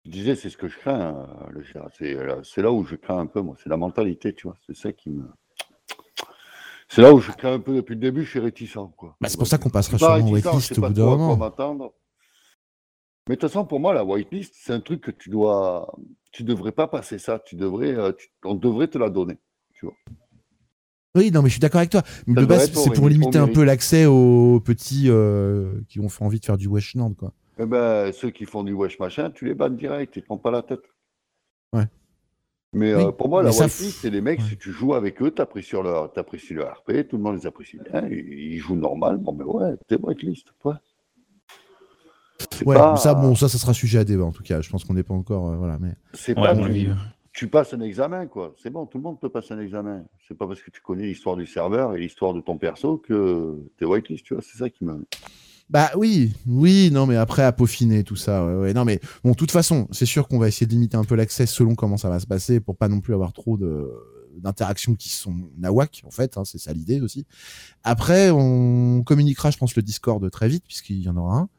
je disais, c'est ce que je crains. euh, le GR. C'est là, c'est là où je crains un peu, moi. C'est la mentalité, tu vois. C'est ça qui me. C'est là où je crains un peu depuis le début, je suis réticent. Quoi. bah, c'est pour ça qu'on passera réticent, je whitelist au bout d'un moment. m'attendre. Mais de toute façon, pour moi, la whitelist, c'est un truc que tu dois. tu devrais pas passer ça. Tu devrais, euh, tu- on devrait te la donner. Oui, non, mais je suis d'accord avec toi. Mais Ça de base, c'est pour limiter un peu l'accès aux petits euh, qui ont fait envie de faire du Weshland, quoi. Eh ben, ceux qui font du wesh machin, tu les bannes direct, ils te prends pas la tête. Ouais. Mais Oui, euh, pour moi, la ça whitelist, f- c'est les mecs, ouais. si tu joues avec eux, t'apprécies leur, t'apprécies leur RP, tout le monde les apprécie bien, ils, ils jouent normal, bon, mais ouais, t'es whitelist, ouais. Ouais, pas- ça, bon, ça, ça sera sujet à débat, en tout cas. Je pense qu'on n'est pas encore, euh, voilà, mais. C'est Ouais, pas du- tu passes un examen, quoi. C'est bon, tout le monde peut passer un examen. C'est pas parce que tu connais l'histoire du serveur et l'histoire de ton perso que t'es whitelist, tu vois. C'est ça qui me. Bah oui, oui, non, mais après à peaufiner tout ça. Ouais, ouais. Non, mais bon, de toute façon, c'est sûr qu'on va essayer de limiter un peu l'accès selon comment ça va se passer pour pas non plus avoir trop d'interactions qui sont nawak en fait. hein, c'est ça l'idée aussi. Après, on communiquera, je pense, le Discord très vite puisqu'il y en aura un.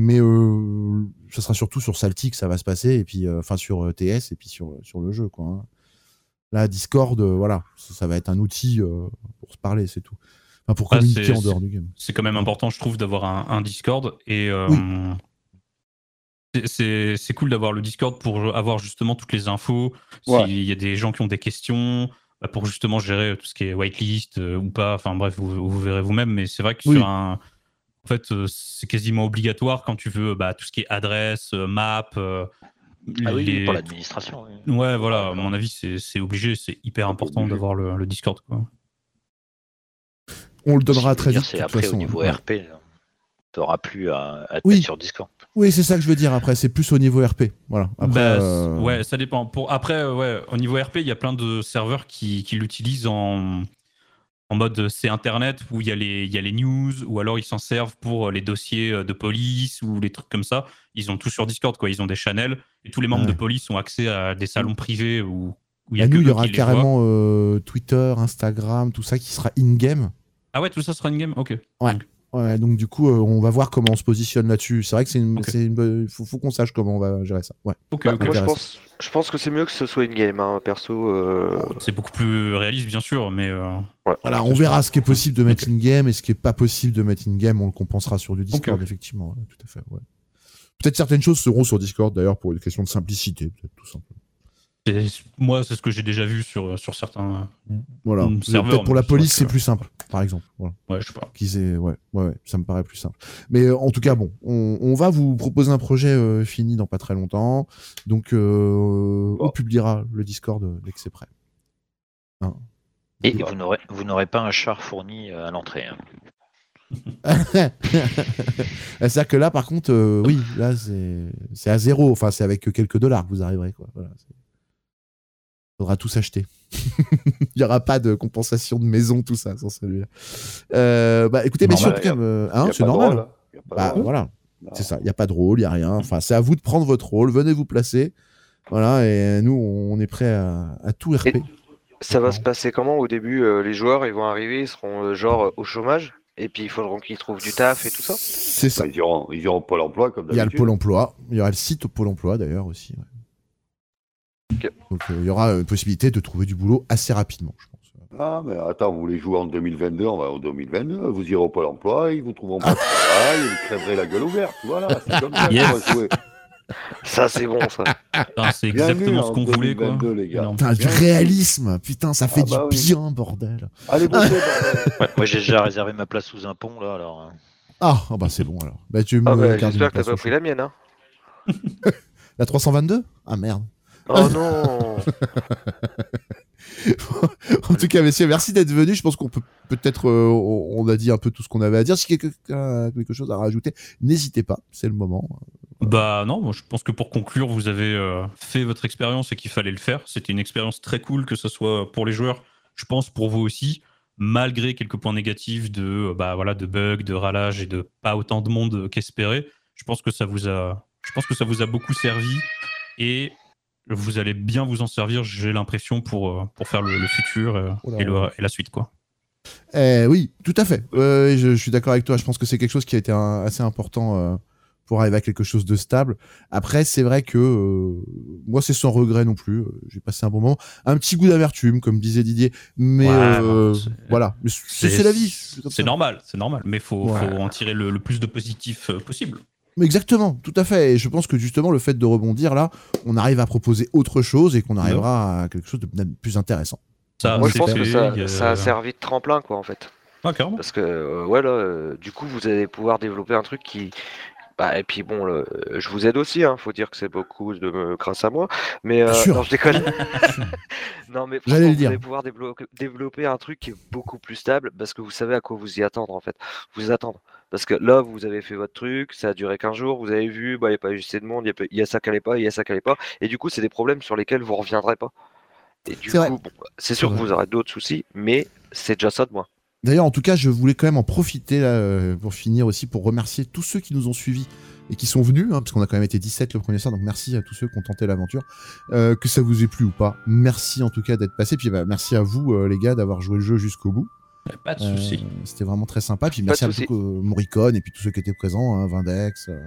Mais euh, ça sera surtout sur Salty que ça va se passer et puis euh, enfin sur euh, TS et puis sur sur le jeu quoi. hein. Là, Discord, euh, voilà, ça, ça va être un outil euh, pour se parler, c'est tout. Enfin, pour Ah, communiquer c'est- en dehors du game. c'est quand même important, je trouve, d'avoir un, un Discord. Et euh, Oui. c'est- cool d'avoir le Discord pour avoir justement toutes les infos. Ouais. S'il y a des gens qui ont des questions, bah, pour justement gérer tout ce qui est whitelist euh, ou pas. Enfin bref, vous, vous verrez vous-même. Mais c'est vrai que Oui. sur un. En fait, euh, c'est quasiment obligatoire quand tu veux bah, tout ce qui est adresse, euh, map. euh, Ah oui, les- pour l'administration. oui. Ouais, voilà, à mon avis, c'est obligé, c'est hyper important d'avoir le, le Discord. Quoi. On le donnera très vite. C'est après façon, au niveau ouais. RP, tu n'auras plus à, à te Oui. sur Discord. Oui, c'est ça que je veux dire. Après, c'est plus au niveau RP. Voilà. Après, Bah, euh, Ouais, ça dépend. Pour, après, ouais, au niveau RP, il y a plein de serveurs qui, qui l'utilisent en, en mode euh, c'est Internet, où il y, a les, il y a les news, ou alors ils s'en servent pour euh, les dossiers euh, de police ou les trucs comme ça. Ils ont tout sur Discord, quoi. Ils ont des channels, et tous les membres Ouais. de police ont accès à des salons privés où, où il y a nous, il y aura carrément euh, Twitter, Instagram, tout ça qui sera in-game. Ah ouais, tout ça sera in-game Ok. Ouais, donc du coup, euh, on va voir comment on se positionne là-dessus. C'est vrai que c'est une, Ok. c'est une bonne- faut, faut qu'on sache comment on va gérer ça. Ouais. Bah, moi, je pense, je pense que c'est mieux que ce soit in-game, hein, perso. euh, C'est beaucoup plus réaliste, bien sûr, mais. euh, ouais. Voilà, on verra ce qui est possible de mettre in-game et ce qui est pas possible de mettre in-game. On le compensera sur du Discord, effectivement. ouais, tout à fait. ouais. Peut-être certaines choses seront sur Discord d'ailleurs pour une question de simplicité, peut-être tout simplement. Moi, c'est ce que j'ai déjà vu sur, sur certains. Voilà. Mm, serveur, Peut-être pour la police, c'est plus simple, par exemple. Voilà. Ouais, je sais pas. qu'ils aient- ouais, ouais, ouais, ça me paraît plus simple. Mais euh, en tout cas, bon, on, on va vous proposer un projet euh, fini dans pas très longtemps. Donc, euh, on publiera le Discord dès que c'est prêt. Hein. Et vous n'aurez, vous n'aurez pas un char fourni à l'entrée. hein. C'est-à-dire que là, par contre, euh, oui, là, c'est c'est à zéro. Enfin, c'est avec quelques dollars que vous arriverez. Quoi. Voilà, c'est- faudra tout s'acheter. Il n'y aura pas de compensation de maison, tout ça, sans celui-là. Euh, bah, écoutez, messieurs, en tout Normal, cas, euh, hein, c'est normal. rôle, hein. Bah, voilà. C'est ça, il n'y a pas de rôle, il n'y a rien. Enfin, c'est à vous de prendre votre rôle, venez vous placer. Voilà, et nous, on est prêt à, à tout RP. Et- Ça va se passer comment? Au début euh, Les joueurs, ils vont arriver, ils seront euh, genre au chômage, et puis il faudra qu'ils trouvent du taf et tout ça? C'est ça. Ils iront, ils iront au Pôle emploi comme Il y a le d'habitude. Pôle emploi, il y aura le site au Pôle emploi d'ailleurs aussi. ouais. Donc euh, il y aura une possibilité de trouver du boulot assez rapidement, je pense. Ah, mais attends, vous voulez jouer en 2022, on va en 2022, vous irez au Pôle emploi, ils vous trouveront pas de travail, ils crèverez la gueule ouverte. Voilà, c'est comme ça qu'on Yes. va jouer. Ça, c'est bon, ça. Putain, c'est exactement ce qu'on voulait, quoi. 2022, les gars. Non. Putain, du réalisme, putain, ça fait Ah bah du oui. bien, bordel. Allez. Ouais, moi, j'ai déjà réservé ma place sous un pont, là, alors. hein. Ah, ah bah c'est bon alors. Bah tu me Ah bah, J'espère que t'as pas pris la mienne, hein. La 322 Ah merde. Oh non en tout cas, messieurs, merci d'être venus. Je pense qu'on peut peut-être, euh, on a dit un peu tout ce qu'on avait à dire. Si quelqu'un a quelque chose à rajouter, n'hésitez pas, c'est le moment. Bah non, moi je pense que pour conclure, vous avez euh, fait votre expérience et qu'il fallait le faire. C'était une expérience très cool, que ce soit pour les joueurs, je pense pour vous aussi, malgré quelques points négatifs de, euh, bah, voilà, de bugs, de ralage et de pas autant de monde qu'espéré. Je pense que ça vous a, je pense que ça vous a beaucoup servi et vous allez bien vous en servir, j'ai l'impression, pour, euh, pour faire le, le futur euh, Oh là et, le- là. et la suite. quoi. Eh oui, tout à fait. Euh, je, je suis d'accord avec toi. Je pense que c'est quelque chose qui a été un- assez important euh, pour arriver à quelque chose de stable. Après, c'est vrai que euh, moi, c'est sans regret non plus. J'ai passé un bon moment, un petit goût d'amertume, comme disait Didier. Mais Ouais, non, c'est- voilà, c'est la vie. C'est normal, c'est normal, mais faut, Ouais. faut en tirer le, le plus de positif possible. Mais Exactement, tout à fait. Et je pense que justement, le fait de rebondir là, on arrive à proposer autre chose et qu'on arrivera à quelque chose de plus intéressant. Ça, Moi, je pense que fait, ça, a- ça a servi de tremplin, quoi, en fait. Ah, carrément. Parce que, euh, ouais, là, euh, du coup, vous allez pouvoir développer un truc qui. Bah, et puis bon, le- je vous aide aussi, hein, faut dire que c'est beaucoup de me- grâce à moi. Mais euh, Bien sûr. non, je déconne. non, mais J'allais vous allez pouvoir développer un truc qui est beaucoup plus stable parce que vous savez à quoi vous y attendre en fait. Vous y attendre. Parce que là, vous avez fait votre truc, ça a duré 15 jours, vous avez vu, bah, il n'y a pas eu assez de monde, il y a y, ça qui allait pas, il y a ça qui allait pas. Et du coup, c'est des problèmes sur lesquels vous reviendrez pas. Et du C'est coup, bon, c'est sûr C'est que vous aurez d'autres soucis, mais c'est déjà ça de moi. D'ailleurs, en tout cas, je voulais quand même en profiter là, euh, pour finir aussi pour remercier tous ceux qui nous ont suivis et qui sont venus, hein, parce qu'on a quand même été 17 le premier soir, donc merci à tous ceux qui ont tenté l'aventure, Euh, que ça vous ait plu ou pas. Merci en tout cas d'être passé, puis bah, merci à vous euh, les gars d'avoir joué le jeu jusqu'au bout. Pas de Euh, soucis. C'était vraiment très sympa, puis merci de à tout, euh, Morricone et puis tous ceux qui étaient présents, hein, Vindex. euh,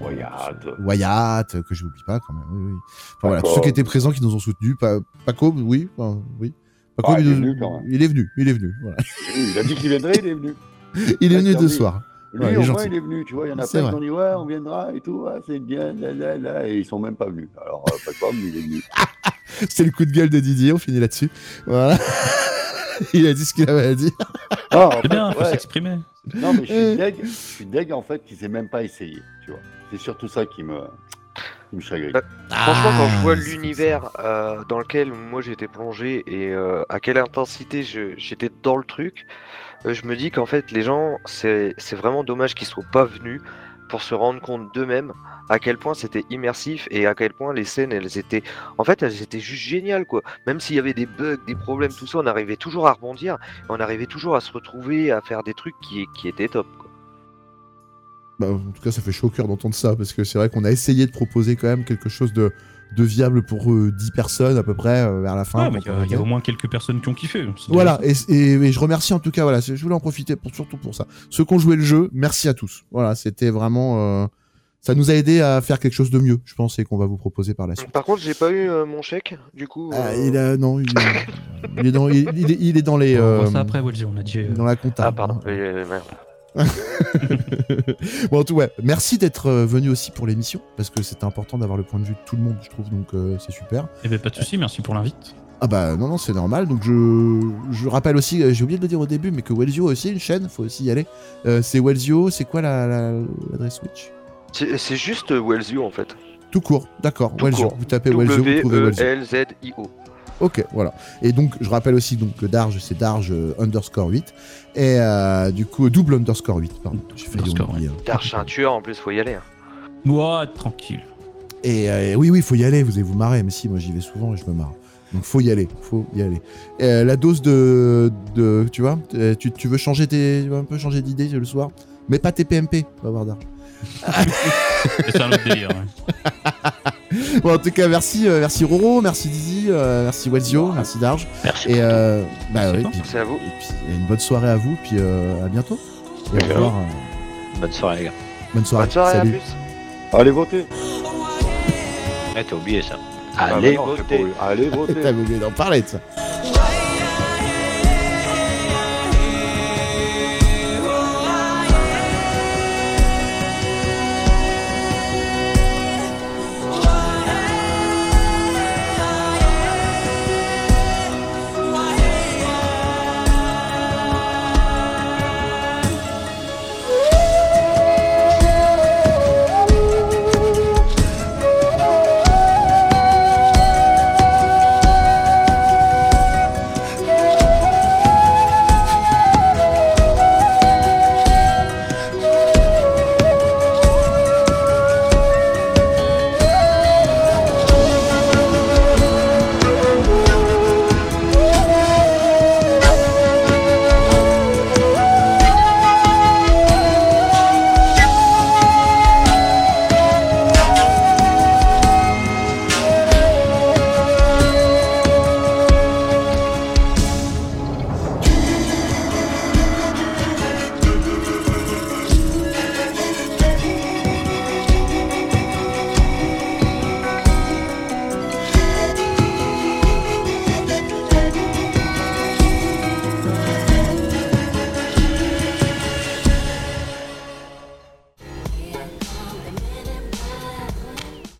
Wyatt. Wyatt, euh, que je n'oublie pas quand même. Oui, oui. Enfin, voilà, tous Paco. ceux qui étaient présents, qui nous ont soutenus. Pa- Paco, oui, enfin, oui. Paco, Ah, il est nous- venu, quand même. il est venu, il est venu. Voilà. Il a dit qu'il viendrait, il est venu. Il est venu envie. soirs. Lui, Ouais, il est au moins, il est venu, tu vois. Il y en a C'est plein vrai. qui ont dit, ouais, on viendra et tout, ouais, c'est bien, là, là, là, et ils sont même pas venus. Alors, euh, pas de problème, il est venu. C'était le coup de gueule de Didier, on finit là-dessus. Voilà. il a dit ce qu'il avait à dire. Ah, C'est bien, faut ouais. s'exprimer. Non, mais je Euh. suis deg, je suis deg en fait qu'il s'est même pas essayé, tu vois. C'est surtout ça qui me, qui me chagrine. Euh, Franchement, quand je vois Ah, l'univers euh, dans lequel moi j'étais plongé et euh, à quelle intensité j'étais dans le truc, euh, je me dis qu'en fait, les gens, c'est c'est vraiment dommage qu'ils soient pas venus pour se rendre compte d'eux-mêmes à quel point c'était immersif et à quel point les scènes, elles étaient. En fait, elles étaient juste géniales, quoi. Même s'il y avait des bugs, des problèmes, tout ça, on arrivait toujours à rebondir, on arrivait toujours à se retrouver, à faire des trucs qui, qui étaient top, quoi. Bah, en tout cas, ça fait chaud au cœur d'entendre ça, parce que c'est vrai qu'on a essayé de proposer quand même quelque chose de, de viable pour euh, 10 personnes à peu près euh, vers la fin. Ouais, mais quand il y y, a au moins quelques personnes qui ont kiffé. c'est Voilà, et, et- et je remercie en tout cas, voilà, je voulais en profiter pour, surtout pour ça. Ceux qui ont joué le jeu, merci à tous. Voilà, c'était vraiment. euh, ça nous a aidé à faire quelque chose de mieux, je pense, et qu'on va vous proposer par la suite. Par contre, j'ai pas eu euh, mon chèque, du coup. Ah, euh, il a, non, il, il est dans, il, il est, il est dans les. ça. On voit euh, ça après, Walzy, on a dit. euh, dans la compta. Ah, pardon, euh, merde. bon, en tout ouais, merci d'être euh, venu aussi pour l'émission parce que c'est important d'avoir le point de vue de tout le monde, je trouve, donc euh, c'est super. Eh ben, pas de soucis, merci pour l'invite. Ah bah non, non, c'est normal. Donc je, je rappelle aussi, euh, j'ai oublié de le dire au début, mais que Wellsio a aussi une chaîne, faut aussi y aller. Euh, c'est Wellsio, c'est quoi la- la- l'adresse Switch? C'est juste Wellsio en fait. Tout court, d'accord. Wellsio, vous tapez Wellsio, vous trouvez Wellsio. Ok, voilà. Et donc, je rappelle aussi donc le Darge, c'est Darge euh, underscore 8. Et euh, du coup, double underscore 8, pardon. J'ai failli Underscore, oublier. Darche un tueur en plus, faut y aller. hein. Ouah, tranquille. Et euh, oui, oui, faut y aller, vous allez vous marrer. Mais si, moi j'y vais souvent et je me marre. Donc faut y aller, faut y aller. Euh, la dose de, de tu vois, tu, tu veux changer tes, tu veux un peu changer d'idée le soir, mais pas tes PMP, va voir Darge. C'est un autre délire. ouais. Bon, en tout cas, merci, euh, merci Roro, merci Dizzy, euh, merci Wellsio, merci Darge. Merci. Et euh, bah puis- à vous. et puis une bonne soirée à vous, puis euh, à bientôt. Et au revoir. Bonne soirée, les gars. bonne soirée. Bonne soirée, à Salut. plus. Allez voter. Ouais, t'as oublié ça. Ah, Allez non, c'est voter. Allez voter. T'avais oublié d'en parler de ça.